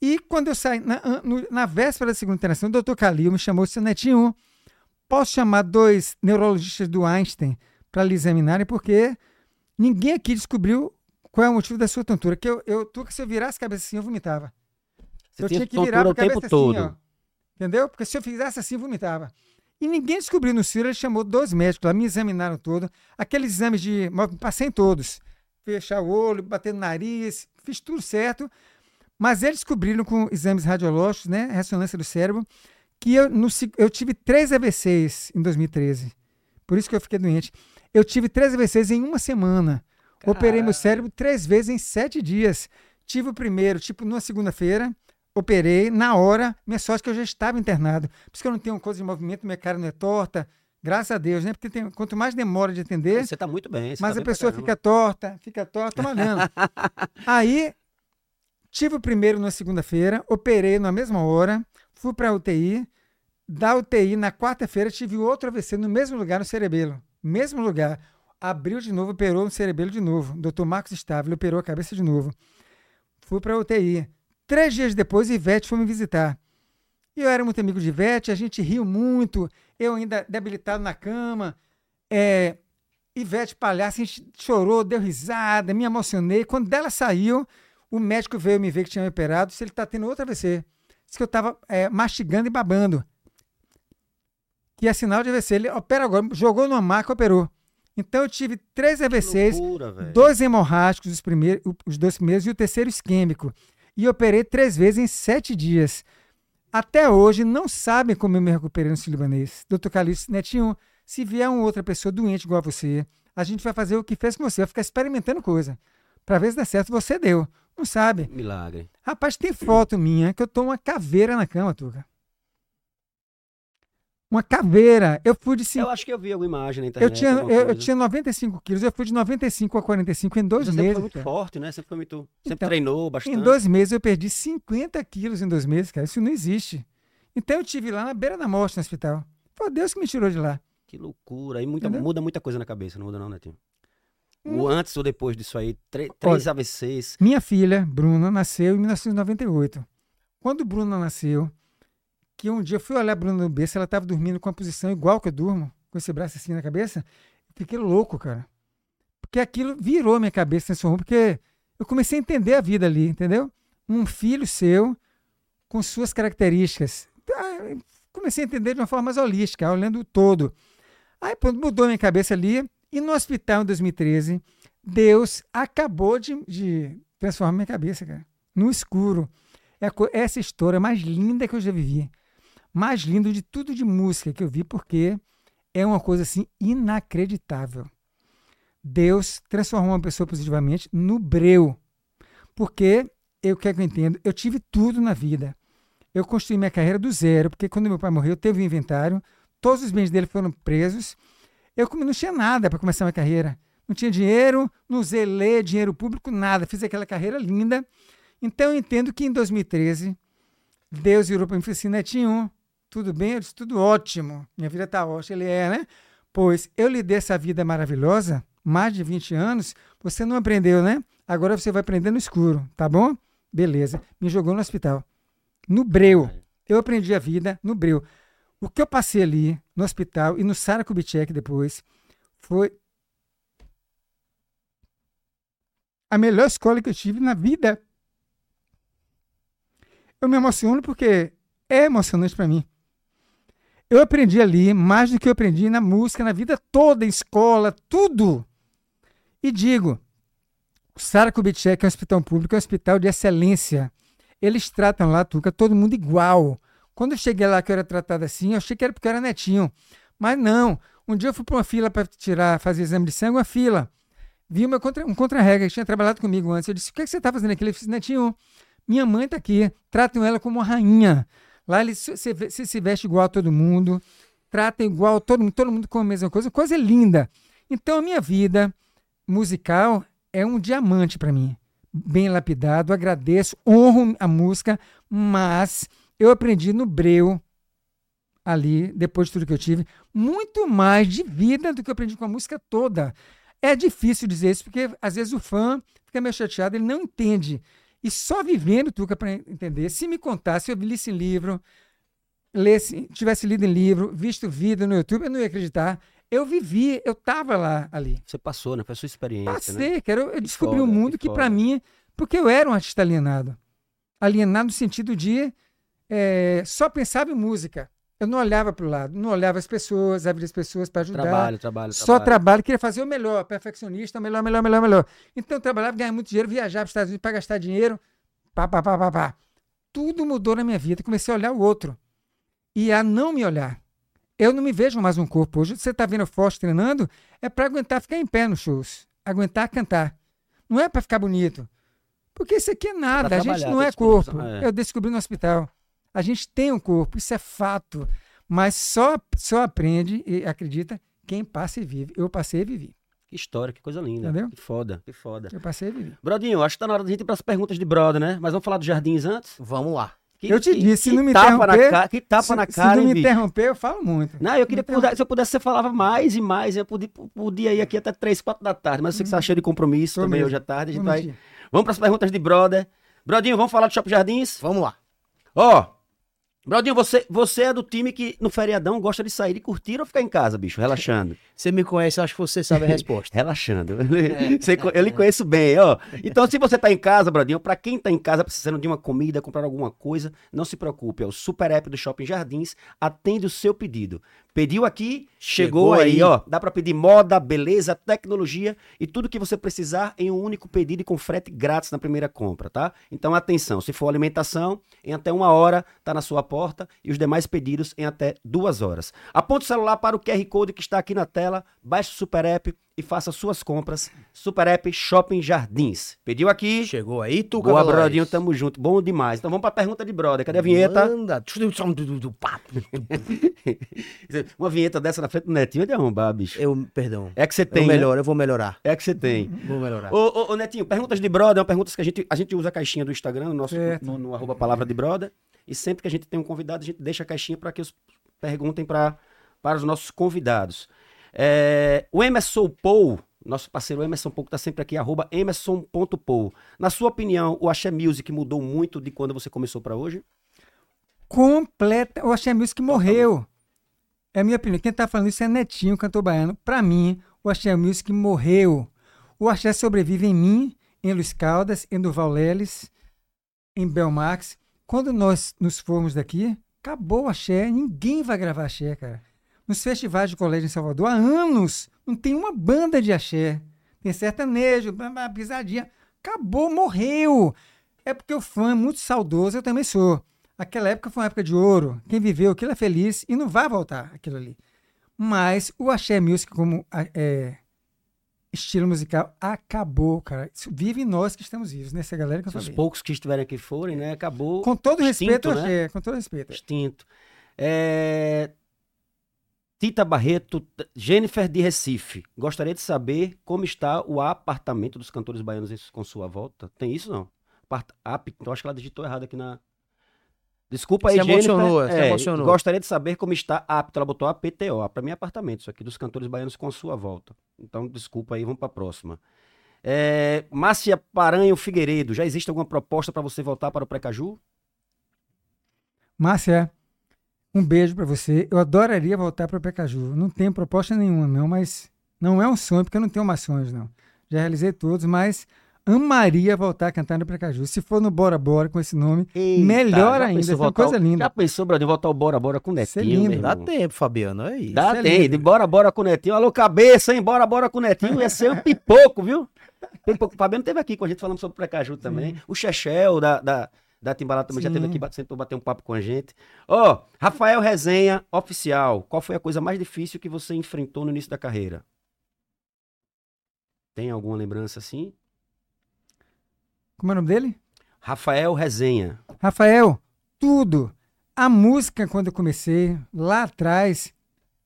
E quando eu saí, na, no, na véspera da segunda internação, o doutor Calil me chamou e disse, Netinho, posso chamar dois neurologistas do Einstein para lhe examinarem, porque ninguém aqui descobriu qual é o motivo da sua tontura. Que eu, eu se eu virasse a cabeça assim, eu vomitava. Você eu tinha que virar a cabeça assim, todo. ó. Entendeu? Porque se eu fizesse assim, eu vomitava. E ninguém descobriu no Ciro, ele chamou dois médicos lá, me examinaram todo. Aqueles exames de. Passei em todos. Fechar o olho, bater no nariz, fiz tudo certo. Mas eles descobriram com exames radiológicos, né? Ressonância do cérebro, que eu, no, eu tive três AVCs em 2013. Por isso que eu fiquei doente. Eu tive três AVCs em uma semana. Operei meu cérebro três vezes em sete dias. Tive o primeiro, tipo, numa segunda-feira operei na hora. Minha sorte que eu já estava internado. Por isso que eu não tenho coisa de movimento, minha cara não é torta. Graças a Deus, né? Porque tem- quanto mais demora de atender, Você tá muito bem. você mas tá a bem pessoa fica torta, fica torta, malhando. Aí, tive o primeiro na segunda-feira, operei na mesma hora, fui para UTI. Da UTI, na quarta-feira, tive outro AVC no mesmo lugar, no cerebelo. Mesmo lugar. Abriu de novo, operou no cerebelo de novo. Dr. Marcos Stávila operou a cabeça de novo. Fui para UTI. Três dias depois, Ivete foi me visitar. E eu era muito amigo de Ivete, a gente riu muito. Eu ainda debilitado na cama. É, Ivete palhaça, a gente chorou, deu risada, me emocionei. Quando ela saiu, o médico veio me ver que tinha me operado, se ele está tendo outra AVC. Disse que eu estava mastigando e babando. Que é sinal de AVC. Ele opera agora, jogou numa maca, operou. Então eu tive três AVCs, loucura, dois hemorrágicos, os, primeiros, os dois primeiros, e o terceiro isquêmico. E operei três vezes em sete dias. Até hoje não sabem como eu me recuperei no Sírio-Libanês. Doutor Calixto Netinho, se vier uma outra pessoa doente igual a você, a gente vai fazer o que fez com você, vai ficar experimentando coisa. Pra ver se dá certo, você deu. Não sabe. Milagre. Rapaz, tem foto minha que eu tô uma caveira na cama, Tuca. Uma caveira. Eu fui de. Eu acho que eu vi alguma imagem na Eu internet. tinha, alguma eu, eu tinha 95 quilos, eu fui de 95 a 45 em dois Você sempre meses. foi muito cara. forte, né? Sempre foi muito. Sempre Então, treinou bastante. Em dois meses eu perdi 50 quilos em dois meses, cara. Isso não existe. Então eu tive lá na beira da morte no hospital. Foi Deus que me tirou de lá. Que loucura. Aí muita, muda muita coisa na cabeça, não muda não, Netinho? Hum. O antes ou depois disso aí, três AVCs. Minha filha, Bruna, nasceu em 1998. Quando Bruna nasceu, que um dia eu fui olhar a Bruna no berço, ela estava dormindo com a posição igual que eu durmo, com esse braço assim na cabeça, fiquei louco, cara. Porque aquilo virou minha cabeça, transformou, porque eu comecei a entender a vida ali, entendeu? Um filho seu, com suas características. Ah, Comecei a entender de uma forma mais holística, olhando o todo. Aí pronto, mudou minha cabeça ali, e no hospital em 2013, Deus acabou de, de transformar minha cabeça, cara. No escuro. É essa história mais linda que eu já vivi. Mais linda de tudo de música que eu vi, porque é uma coisa assim inacreditável. Deus transformou uma pessoa positivamente no breu. Porque, eu quero que eu entenda, eu tive tudo na vida. Eu construí minha carreira do zero, porque quando meu pai morreu, teve um inventário, todos os bens dele foram presos. Eu não tinha nada para começar minha carreira. Não tinha dinheiro, não ler, dinheiro público, nada. Fiz aquela carreira linda. Então eu entendo que em 2013, Deus virou para mim e falou assim: Netinho, tudo bem? Eu disse: tudo ótimo. Minha vida está ótima. Ele é, né? Pois eu lhe dei essa vida maravilhosa, mais de 20 anos, você não aprendeu, né? Agora você vai aprender no escuro, tá bom? Beleza. Me jogou no hospital. No breu. Eu aprendi a vida no breu. O que eu passei ali no hospital e no Sara Kubitschek depois foi a melhor escola que eu tive na vida. Eu me emociono porque é emocionante para mim. Eu aprendi ali mais do que eu aprendi na música, na vida toda, em escola, tudo. E digo, o Sara Kubitschek é um hospital público, é um hospital de excelência. Eles tratam lá, Tuca, todo mundo igual. Quando eu cheguei lá que eu era tratado assim, eu achei que era porque eu era netinho. Mas não. Um dia eu fui para uma fila para tirar, fazer exame de sangue, uma fila. Vi uma contra, um contra-regra que tinha trabalhado comigo antes. Eu disse: O que, é que você está fazendo aqui? Ele disse: Netinho, minha mãe está aqui. Tratam ela como uma rainha. Lá eles se, se, se, veste igual a todo mundo. Tratam igual todo mundo. Todo mundo com a mesma coisa. Coisa linda. Então a minha vida musical é um diamante para mim. Bem lapidado. Agradeço, honro a música, mas eu aprendi no breu ali, depois de tudo que eu tive, muito mais de vida do que eu aprendi com a música toda. É difícil dizer isso, porque às vezes o fã fica meio chateado, ele não entende. E só vivendo, Tuca, para entender. Se me contasse, se eu lisse em livro, lesse, tivesse lido em livro, visto vídeo no YouTube, eu não ia acreditar. Eu vivi, eu estava lá ali. Você passou, né? Foi a sua experiência, Passei, né? cara. Eu, eu descobri foda, um mundo que que, para mim, porque eu era um artista alienado. Alienado no sentido de é, só pensava em música. Eu não olhava para o lado, não olhava as pessoas, abria as pessoas para ajudar. Trabalho, trabalho, Só trabalho. trabalho, queria fazer o melhor, perfeccionista, melhor, melhor, melhor, melhor. Então eu trabalhava, ganhava muito dinheiro, viajava para os Estados Unidos para gastar dinheiro, pá, pá, pá, pá, pá. Tudo mudou na minha vida, comecei a olhar o outro e a não me olhar. Eu não me vejo mais um corpo hoje. Você está vendo forte treinando, é para aguentar ficar em pé nos shows, aguentar cantar. Não é para ficar bonito. Porque isso aqui é nada, Pra a gente não é corpo. é. Eu descobri no hospital. A gente tem um corpo, isso é fato. Mas só, só aprende e acredita quem passa e vive. Eu passei e vivi. Que história, que coisa linda. Entendeu? Que foda, que foda. Eu passei e vivi. Brodinho, acho que tá na hora da gente ir pras perguntas de brother, né? Mas vamos falar dos jardins antes? Vamos lá. Que- Eu te que- disse, se não me tapa na interromper, cara, Que tapa se, na se cara, não hein, me bicho? interromper, eu falo muito. Não, eu queria se eu pudesse, você falava mais e mais. Eu podia, podia ir aqui até 3, 4 da tarde, mas eu sei que você tá cheio de compromisso Tô também mesmo. hoje à tarde. A gente Vou vai... Vamos pras perguntas de brother. Brodinho, vamos falar do Shopping Jardins? Vamos lá. Ó, Brodinho, você, você é do time que no feriadão gosta de sair e curtir ou ficar em casa, bicho, relaxando? Você me conhece, acho que você sabe a resposta. Relaxando. Você co- eu lhe conheço bem, ó. Então, se você tá em casa, Brodinho, pra quem tá em casa precisando de uma comida, comprar alguma coisa, não se preocupe. É o Super App do Shopping Jardins, atende o seu pedido. Pediu aqui, chegou, Chegou aí, aí. ó. Dá pra pedir moda, beleza, tecnologia e tudo que você precisar em um único pedido e com frete grátis na primeira compra, tá? Então, atenção, se for alimentação, em até uma hora tá na sua porta e os demais pedidos em até duas horas. Aponte o celular para o QR Code que está aqui na tela, baixe o Super App e faça suas compras. Super App Shopping Jardins. Pediu aqui. Chegou aí, Tuca Boa. Brodinho, tamo junto. Bom demais. Então vamos pra pergunta de brother. Cadê a vinheta? Manda. Eu um. Uma vinheta dessa na frente do Netinho é de arrombar, bicho. Eu, perdão. É que você Eu tem, né? melhor, eu vou melhorar. É que você tem. Vou melhorar. Ô, ô, ô, Netinho, perguntas de brother, são perguntas que a gente, a gente usa a caixinha do Instagram, no, nosso, Certo. no, no arroba palavra de brother, e sempre que a gente tem um convidado, a gente deixa a caixinha para que os perguntem pra, para os nossos convidados. É, o Emerson Paul, nosso parceiro Emerson Paul, que está sempre aqui, arroba emerson.paul. Na sua opinião, o Axé Music mudou muito de quando você começou para hoje? completa. O Axé Music morreu. É a minha opinião. Quem tá falando isso é Netinho, cantor baiano. Pra mim, o Axé Music morreu. O Axé sobrevive em mim, em Luiz Caldas, em Durval Leles, em Belmax. Quando nós nos formos daqui, acabou o Axé. Ninguém vai gravar Axé, cara. Nos festivais de colégio em Salvador, há anos, não tem uma banda de Axé. Tem sertanejo, pisadinha. Acabou, morreu. É porque o fã é muito saudoso, eu também sou. Aquela época foi uma época de ouro. Quem viveu aquilo é feliz e não vai voltar aquilo ali. Mas o Axé Music como é, estilo musical acabou, cara. Isso vive nós que estamos vivos, nessa galera que eu Se os falei. poucos que estiverem aqui forem, né? Acabou Com todo extinto, respeito, né? Axé, com todo respeito. extinto. É, Tita Barreto, Jennifer de Recife. Gostaria de saber como está o apartamento dos cantores baianos com sua volta. Tem isso não? Apart... Ap... Então acho que ela digitou errado aqui na. Desculpa aí, Se emocionou, Jennifer. se É, emocionou. Gostaria de saber como está apto. Ela botou APTO. Para mim é apartamento, isso aqui, dos cantores baianos com sua volta. Então, desculpa aí, vamos para a próxima. É, Márcia Paranho Figueiredo, já existe alguma proposta para você voltar para o Precaju? Márcia, um beijo pra você. Eu adoraria voltar para o Pecaju. Não tenho proposta nenhuma, não, mas não é um sonho, porque eu não tenho mais sonhos, não. Já realizei todos, mas amaria voltar a cantar no Precaju. Se for no Bora Bora com esse nome, Eita, melhor ainda. Isso é uma coisa ao- linda. Já pensou, Brasil, voltar o Bora Bora com o Isso é Netinho? lindo. meu Dá tempo, Fabiano. É isso. Dá Isso é tem, lindo. de Bora Bora com o Netinho. Alô, cabeça, hein? Bora Bora com o Netinho. Ia ser um pipoco, viu? Pipoco. O Fabiano esteve aqui com a gente falando sobre o Precaju também. O Chechel da, da, da Timbalada também já Sim. esteve aqui, bate- sentou bater um papo com a gente. Ó, Rafael Resenha, oficial. Qual foi a coisa mais difícil que você enfrentou no início da carreira? Tem alguma lembrança assim? Como é o nome dele? Rafael Resenha. Rafael, tudo. A música, quando eu comecei, lá atrás,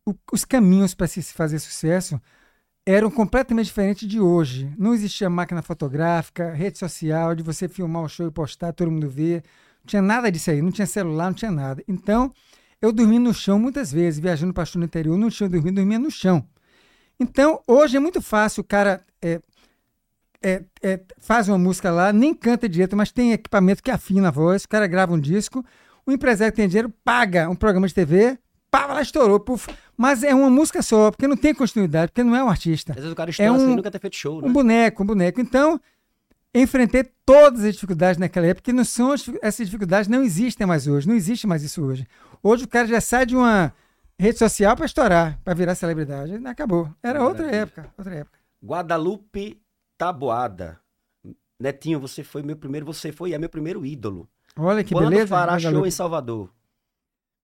o- os caminhos para se fazer sucesso eram completamente diferentes de hoje. Não existia máquina fotográfica, rede social, de você filmar o show e postar, todo mundo ver. Não tinha nada disso aí, não tinha celular, não tinha nada. Então, eu dormi no chão muitas vezes, viajando para no interior, não tinha dormido, dormia no chão. Então, hoje é muito fácil o cara é, é, é, faz uma música lá, nem canta direito, mas tem equipamento que afina a voz, o cara grava um disco, o empresário que tem dinheiro paga um programa de TV, pá, lá estourou, puf. Mas é uma música só, porque não tem continuidade, porque não é um artista. Às vezes o cara estoura um- sem nunca ter feito show, né? Um boneco, um boneco. Então, enfrentei todas as dificuldades naquela época, que não são as- essas dificuldades não existem mais hoje, não existe mais isso hoje. Hoje o cara já sai de uma rede social para estourar, para virar celebridade. Acabou. Era outra época, outra época. Guadalupe Taboada. Netinho, você foi meu primeiro, você foi é meu primeiro ídolo. Olha que Quando beleza. fará show em Salvador?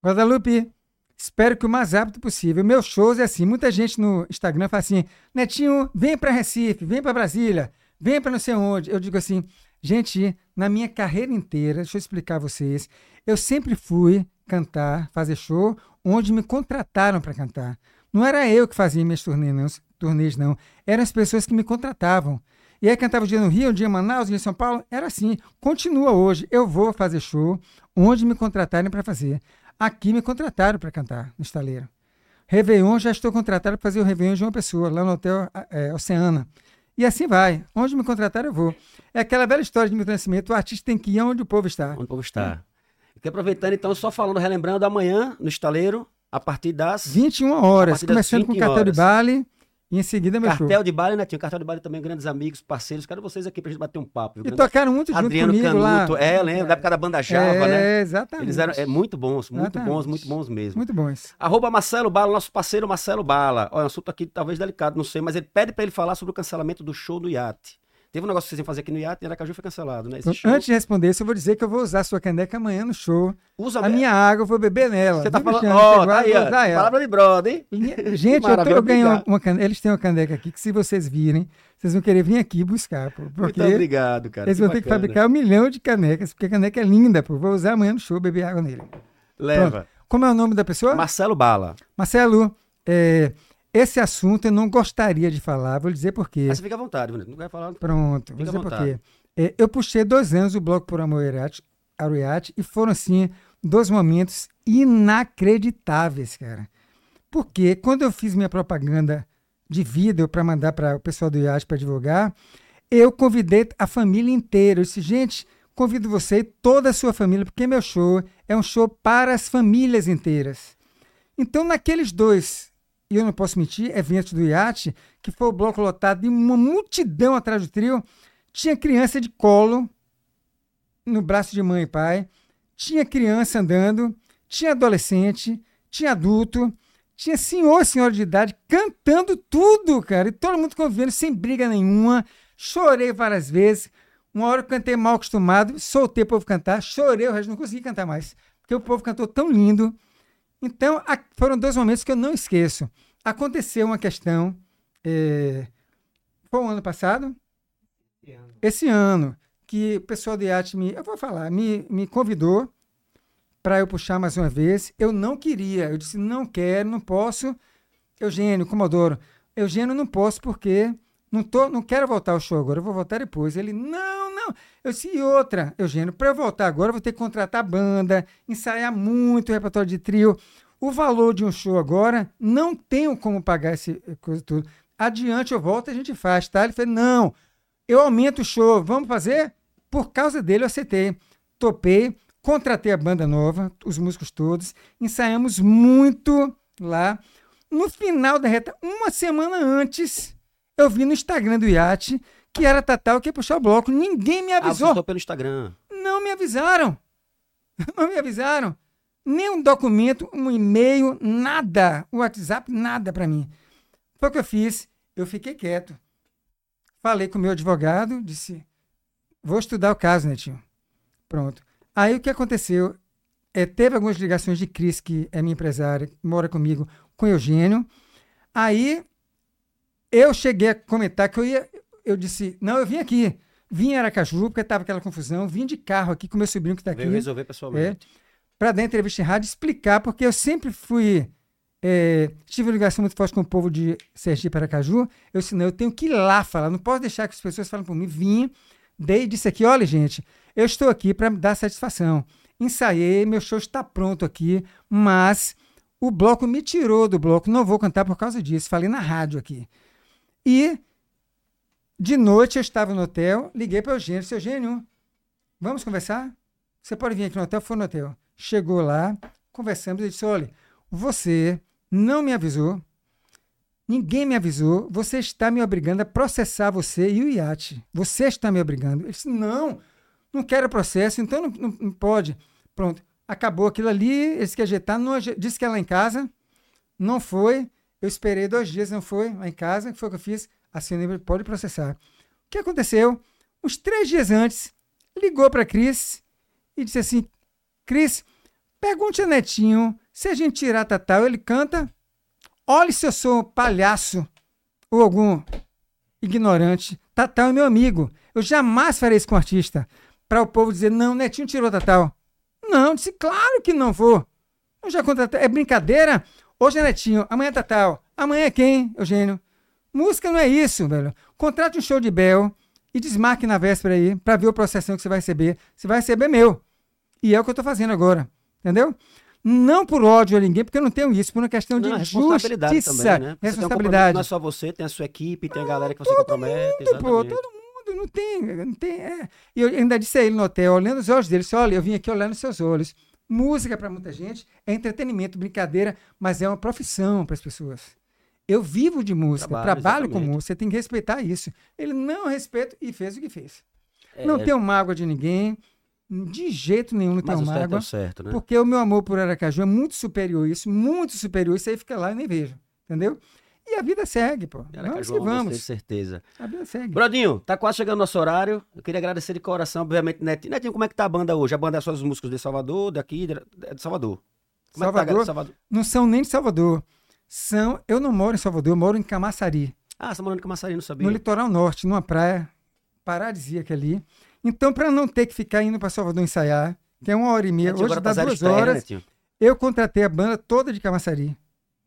Guadalupe, espero que o mais rápido possível. Meus shows é assim, muita gente no Instagram fala assim, Netinho, vem para Recife, vem para Brasília, vem para não sei onde. Eu digo assim, gente, na minha carreira inteira, deixa eu explicar a vocês, eu sempre fui cantar, fazer show, onde me contrataram para cantar. Não era eu que fazia minhas turnês não, turnês, não. Eram as pessoas que me contratavam. E aí cantava um dia no Rio, um dia em Manaus, um dia em São Paulo. Era assim. Continua hoje. Eu vou fazer show onde me contratarem para fazer. Aqui me contrataram para cantar no estaleiro. Réveillon, já estou contratado para fazer o Réveillon de uma pessoa, lá no Hotel é, Oceana. E assim vai. Onde me contratar, eu vou. É aquela velha história de meu Nascimento, o artista tem que ir onde o povo está. Onde o povo está. É. aproveitando, então, só falando, relembrando, amanhã, no estaleiro, a partir das... 21 horas, começando com o cartel de baile, e em seguida meu Cartel show. de baile, né? Tinha cartel de baile também, grandes amigos, parceiros. Quero vocês aqui pra gente bater um papo. Viu? E tocaram muito Adriano junto Canuto. lá. É, lembro, da época da banda Java, é, né? exatamente. Eles eram é, muito bons, muito Exatamente. bons, muito bons mesmo. Muito bons. Arroba Marcelo Bala, nosso parceiro Marcelo Bala. Olha, um assunto aqui talvez delicado, não sei, mas ele pede pra ele falar sobre o cancelamento do show do iate. Teve um negócio que vocês iam fazer aqui no iate e Aracaju foi cancelado, né? Esse show. Antes de responder isso, eu vou dizer que eu vou usar a sua caneca amanhã no show. Usa A minha água eu vou beber nela. Você tá falando. Ó, Você tá aí, ó. Palavra de brother, hein? Gente, eu, tô, eu ganhei uma, obrigado. uma caneca. Eles têm uma caneca aqui que, se vocês virem, vocês vão querer vir aqui buscar. Pô, porque Muito obrigado, cara. eles vão ter que bacana. fabricar um milhão de canecas, porque a caneca é linda, pô. Vou usar amanhã no show, beber água nele. Leva. Como é o nome da pessoa? Marcelo Bala. Marcelo, é, esse assunto eu não gostaria de falar, vou dizer por quê. Aí você fica à vontade, Vanessa. Não vai falar. Pronto, vou Fica à dizer por quê. É, eu puxei dois anos o Bloco por Amor ao Iate- ao Iate e foram, assim, dois momentos inacreditáveis, cara. Porque quando eu fiz minha propaganda de vídeo para mandar para o pessoal do Iate para divulgar, eu convidei a família inteira. Eu disse, gente, convido você e toda a sua família, porque meu show é um show para as famílias inteiras. Então, naqueles dois, e eu não posso mentir, eventos do iate, que foi o bloco lotado de uma multidão atrás do trio, tinha criança de colo no braço de mãe e pai, tinha criança andando, tinha adolescente, tinha adulto, tinha senhor e senhora de idade cantando tudo, cara, e todo mundo convivendo sem briga nenhuma. Chorei várias vezes. Uma hora eu cantei mal acostumado, soltei o povo cantar, chorei, o resto não consegui cantar mais, porque o povo cantou tão lindo. Então, foram dois momentos que eu não esqueço. Aconteceu uma questão. eh, foi o ano passado? Esse ano, que o pessoal do IAT me. Eu vou falar, me, me convidou para eu puxar mais uma vez. Eu não queria. Eu disse, não quero, não posso. Eugênio, Comodoro. Eugênio, não posso porque não, tô, não quero voltar ao show agora, eu vou voltar depois. Ele, não, não. Eu disse, e outra, Eugênio, para eu voltar agora, eu vou ter que contratar banda, ensaiar muito repertório de trio. O valor de um show agora, não tenho como pagar esse coisa tudo. Adiante eu volto a gente faz, tá? Ele falou, não, eu aumento o show, vamos fazer? Por causa dele eu aceitei. Topei, contratei a banda nova, os músicos todos, ensaiamos muito lá. No final da reta, uma semana antes, eu vi no Instagram do Iate que era Tatal que ia puxar o bloco. Ninguém me Ah, você avisou. pelo Instagram. Não me avisaram. Não me avisaram. Nem um documento, um e-mail, nada. O WhatsApp, nada para mim. Foi o que eu fiz. Eu fiquei quieto. Falei com o meu advogado, disse: vou estudar o caso, Netinho. Pronto. Aí o que aconteceu? É, teve algumas ligações de Cris, que é minha empresária, mora comigo, com Eugênio. Aí eu cheguei a comentar que eu ia. Eu disse: não, eu vim aqui. Vim em Aracaju, porque estava aquela confusão. Vim de carro aqui com meu sobrinho que está aqui Veio resolver pessoalmente. para dar entrevista em rádio e explicar, porque eu sempre fui. é, tive uma ligação muito forte com o povo de Sergipe Aracaju. Eu disse, não, eu tenho que ir lá falar, não posso deixar que as pessoas falem por mim. Vim, dei e disse aqui: olha, gente, eu estou aqui para dar satisfação. Ensaiei, meu show está pronto aqui, mas o bloco me tirou do bloco, não vou cantar por causa disso. Falei na rádio aqui. E de noite eu estava no hotel, liguei para o Eugênio, seu Eugênio, vamos conversar? Você pode vir aqui no hotel? Foi no hotel. Chegou lá, conversamos, ele disse, olha, você não me avisou, ninguém me avisou, você está me obrigando a processar você e o iate. Você está me obrigando. Ele disse, não, não quero processo, então não, não- não pode. Pronto, acabou aquilo ali, eles que ajeitar, não disse que lá em casa, não foi, eu esperei dois dias, não foi, lá em casa, o que foi que eu fiz? Assinei, pode processar. O que aconteceu? Uns três dias antes, ligou para Cris e disse assim: Cris, pergunte a Netinho se a gente tirar Tatal, ele canta. Olhe se eu sou palhaço ou algum ignorante. Tatal é meu amigo. Eu jamais farei isso com um artista. Para o povo dizer: não, Netinho tirou Tatal. Não, disse: claro que não vou. Eu já contratei. É brincadeira? Hoje é Netinho, amanhã é Tatal. Amanhã é quem, Eugênio? Música não é isso, velho. Contrate um show de Bel e desmarque na véspera aí pra ver o processão que você vai receber. Você vai receber meu. E é o que eu tô fazendo agora. Entendeu? Não por ódio a ninguém, porque eu não tenho isso, por uma questão de Não, responsabilidade justiça. também, né? Tem um responsabilidade. não é só você, tem a sua equipe, tem a galera que você compromete. Tudo, pô, todo mundo, não tem, não tem. é. E eu ainda disse a ele no hotel, olhando os olhos dele, disse, olha, eu vim aqui olhando seus olhos. Música para muita gente é entretenimento, brincadeira, mas é uma profissão para as pessoas. Eu vivo de música, Trabalho, trabalho, com música, você tem que respeitar isso. Ele não respeita e fez o que fez. É, Não tenho mágoa de ninguém, de jeito nenhum não mas tenho é mágoa. o certo, né? Porque o meu amor por Aracaju é muito superior a isso, muito superior. Isso aí fica lá e nem vejo. Entendeu? E a vida segue, pô. Vamos Aracaju, que amo você, vamos. de certeza. A vida segue. Brodinho, tá quase chegando nosso horário. Eu queria agradecer de coração, obviamente, Netinho. Netinho, como é que tá a banda hoje? A banda é só os músicos de Salvador, daqui, de é de Salvador. Como é que tá, Salvador? Salvador? Não são nem de Salvador. São. Eu não moro em Salvador, eu moro em Camaçari, Ah, você morando em Camaçari, não sabia. no litoral norte, numa praia paradisíaca ali. Então, para não ter que ficar indo para Salvador ensaiar, que é uma hora e meia, Netinho, hoje dá tá duas né, horas, Netinho? eu contratei a banda toda de Camaçari.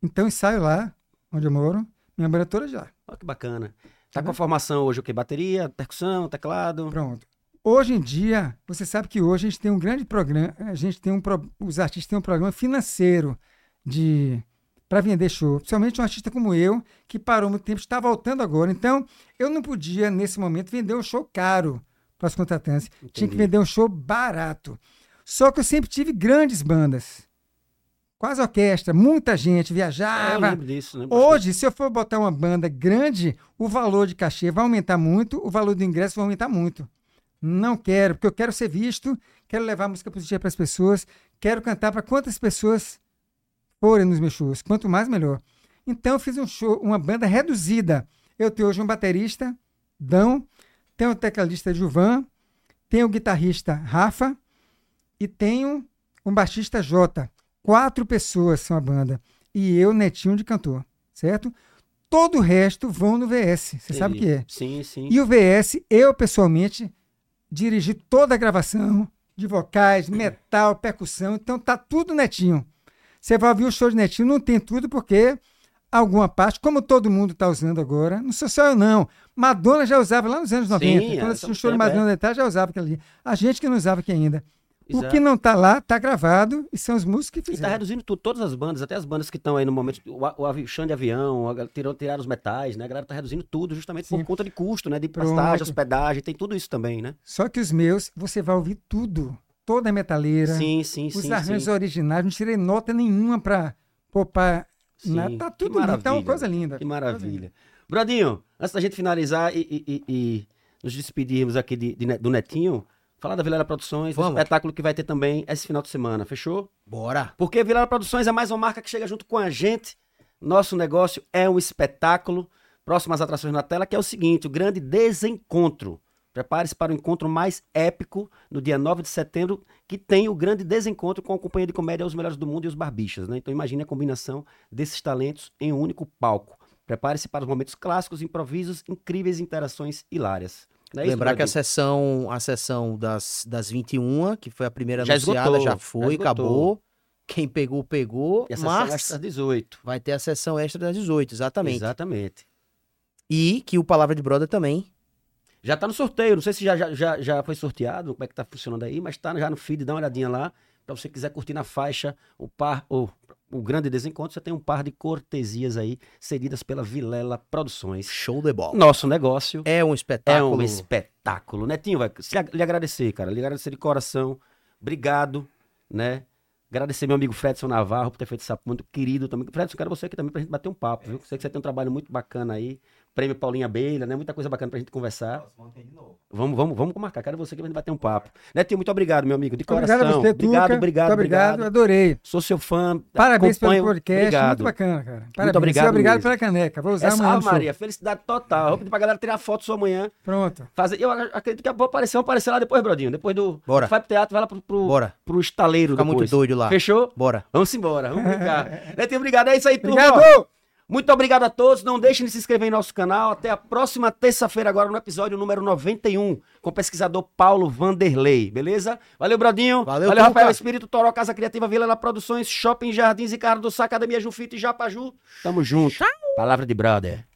Então, ensaio lá, onde eu moro, minha banda toda de lá. Olha que bacana. Tá com a formação hoje o quê? Bateria, percussão, teclado? Pronto. Hoje em dia, você sabe que hoje a gente tem um grande programa, a gente tem um, pro- os artistas têm um programa financeiro de para vender show, principalmente um artista como eu, que parou muito tempo, está voltando agora. Então, eu não podia, nesse momento, vender um show caro para os contratantes. Tinha que Entendi. vender um show barato. Só que eu sempre tive grandes bandas. Quase orquestra, muita gente É, eu viajava. lembro disso, né? Hoje, se eu for botar uma banda grande, o valor de cachê vai aumentar muito, o valor do ingresso vai aumentar muito. Não quero, porque eu quero ser visto, quero levar música positiva para as pessoas, quero cantar para quantas pessoas forem nos meus shows, quanto mais melhor. Então eu fiz um show, uma banda reduzida. Eu tenho hoje um baterista, Dão, tenho o tecladista Gilvan, tenho o guitarrista Rafa e tenho um baixista Jota. Quatro pessoas são a banda. E eu, Netinho, de cantor, certo? Todo o resto vão no VS. Você sabe o que é. Sim, sim. E o VS, eu pessoalmente dirigi toda a gravação de vocais, metal, percussão, então tá tudo netinho. Você vai ouvir o show de netinho, não tem tudo porque alguma parte, como todo mundo tá usando agora, não sou só eu não. Madonna já usava lá nos anos 90. Sim, Quando é, eu assisti o estamos show de tempo, Madonna é. já usava aquilo ali. A gente que não usava aqui ainda. O Exato. que não tá lá, tá gravado e são os músicos que E tá fizeram. reduzindo tudo, todas as bandas, até as bandas que estão aí no momento, o, o avi- chão de avião, a tirou, tiraram os metais, né? A galera tá reduzindo tudo justamente Sim. por conta de custo, né? De Pronto. pastagem, hospedagem, tem tudo isso também, né? Só que os meus, você vai ouvir tudo. Toda a metaleira. Sim, sim, os sim. arranjos sim. originais, não tirei nota nenhuma pra poupar Sim, nada. Tá tudo lindo, tá uma coisa linda. Que Coisa maravilha. Brodinho, antes da gente finalizar e, e- e- e nos despedirmos aqui de- de do Netinho, falar da Vilela Produções, do Vamos. espetáculo que vai ter também esse final de semana, fechou? Bora. Porque Vilela Produções é mais uma marca que chega junto com a gente. Nosso negócio é um espetáculo. Próximas atrações na tela, que é o seguinte: o grande desencontro. Prepare-se para o encontro mais épico no dia 9 de setembro, que tem o grande desencontro com a companhia de comédia Os Melhores do Mundo e os Barbichas. Né? Então imagine a combinação desses talentos em um único palco. Prepare-se para os momentos clássicos, improvisos, incríveis interações hilárias. É isso, Lembrar que a sessão, a sessão das, das 21, que foi a primeira Já anunciada, esgotou, já já foi, esgotou. acabou. Quem pegou, pegou. E a mas extra às 18. vai ter a sessão extra das 18, exatamente. Exatamente. E que o Palavra de Brother também. Já tá no sorteio, não sei se já, já, já, já foi sorteado, como é que tá funcionando aí, mas tá já no feed, dá uma olhadinha lá. Pra você quiser curtir na faixa o par, o, o grande desencontro, você tem um par de cortesias aí, cedidas pela Vilela Produções. Show de bola. Nosso negócio É um é espetáculo. um espetáculo. Netinho, vai lhe agradecer, cara. Lhe agradecer de coração. Obrigado, né? Agradecer meu amigo Fredson Navarro por ter feito essa muito querido também. Fredson, quero você aqui também pra gente bater um papo, viu? Sei que você tem um trabalho muito bacana aí. Prêmio Paulinha Abelha, né? Muita coisa bacana pra gente conversar. Vamos, vamos, vamos marcar. Quero você aqui pra gente bater um papo. Netinho, muito obrigado, meu amigo. De coração. Obrigado a você, obrigado, obrigado, Muito obrigado, obrigado. adorei. Sou seu fã. Parabéns pelo acompanho. podcast, Obrigado. muito bacana, cara. Parabéns. obrigado Seu obrigado mesmo. pela caneca. Vou usar Essa amanhã ah, show. Maria, felicidade total. Vou pedir pra galera tirar foto sua amanhã. Pronto. Fazer, eu ac- acredito que vou aparecer, vou aparecer lá depois, Brodinho. Depois do. Bora. Vai pro teatro, vai lá pro, pro, Bora. pro estaleiro Fica depois. muito doido lá. Fechou? Bora. Vamos embora, vamos brincar. Netinho, obrigado. É isso aí, turma. Obrigado! Muito obrigado a todos. Não deixem de se inscrever em nosso canal. Até a próxima terça-feira, agora no episódio número 91, com o pesquisador Paulo Vanderlei. Beleza? Valeu, Brodinho. Valeu, Valeu. Rafael Espírito, Toró, Casa Criativa, Vila La Produções, Shopping Jardins, Ricardo do Sá, Academia Jufito e Japaju. Tamo junto. Palavra de brother.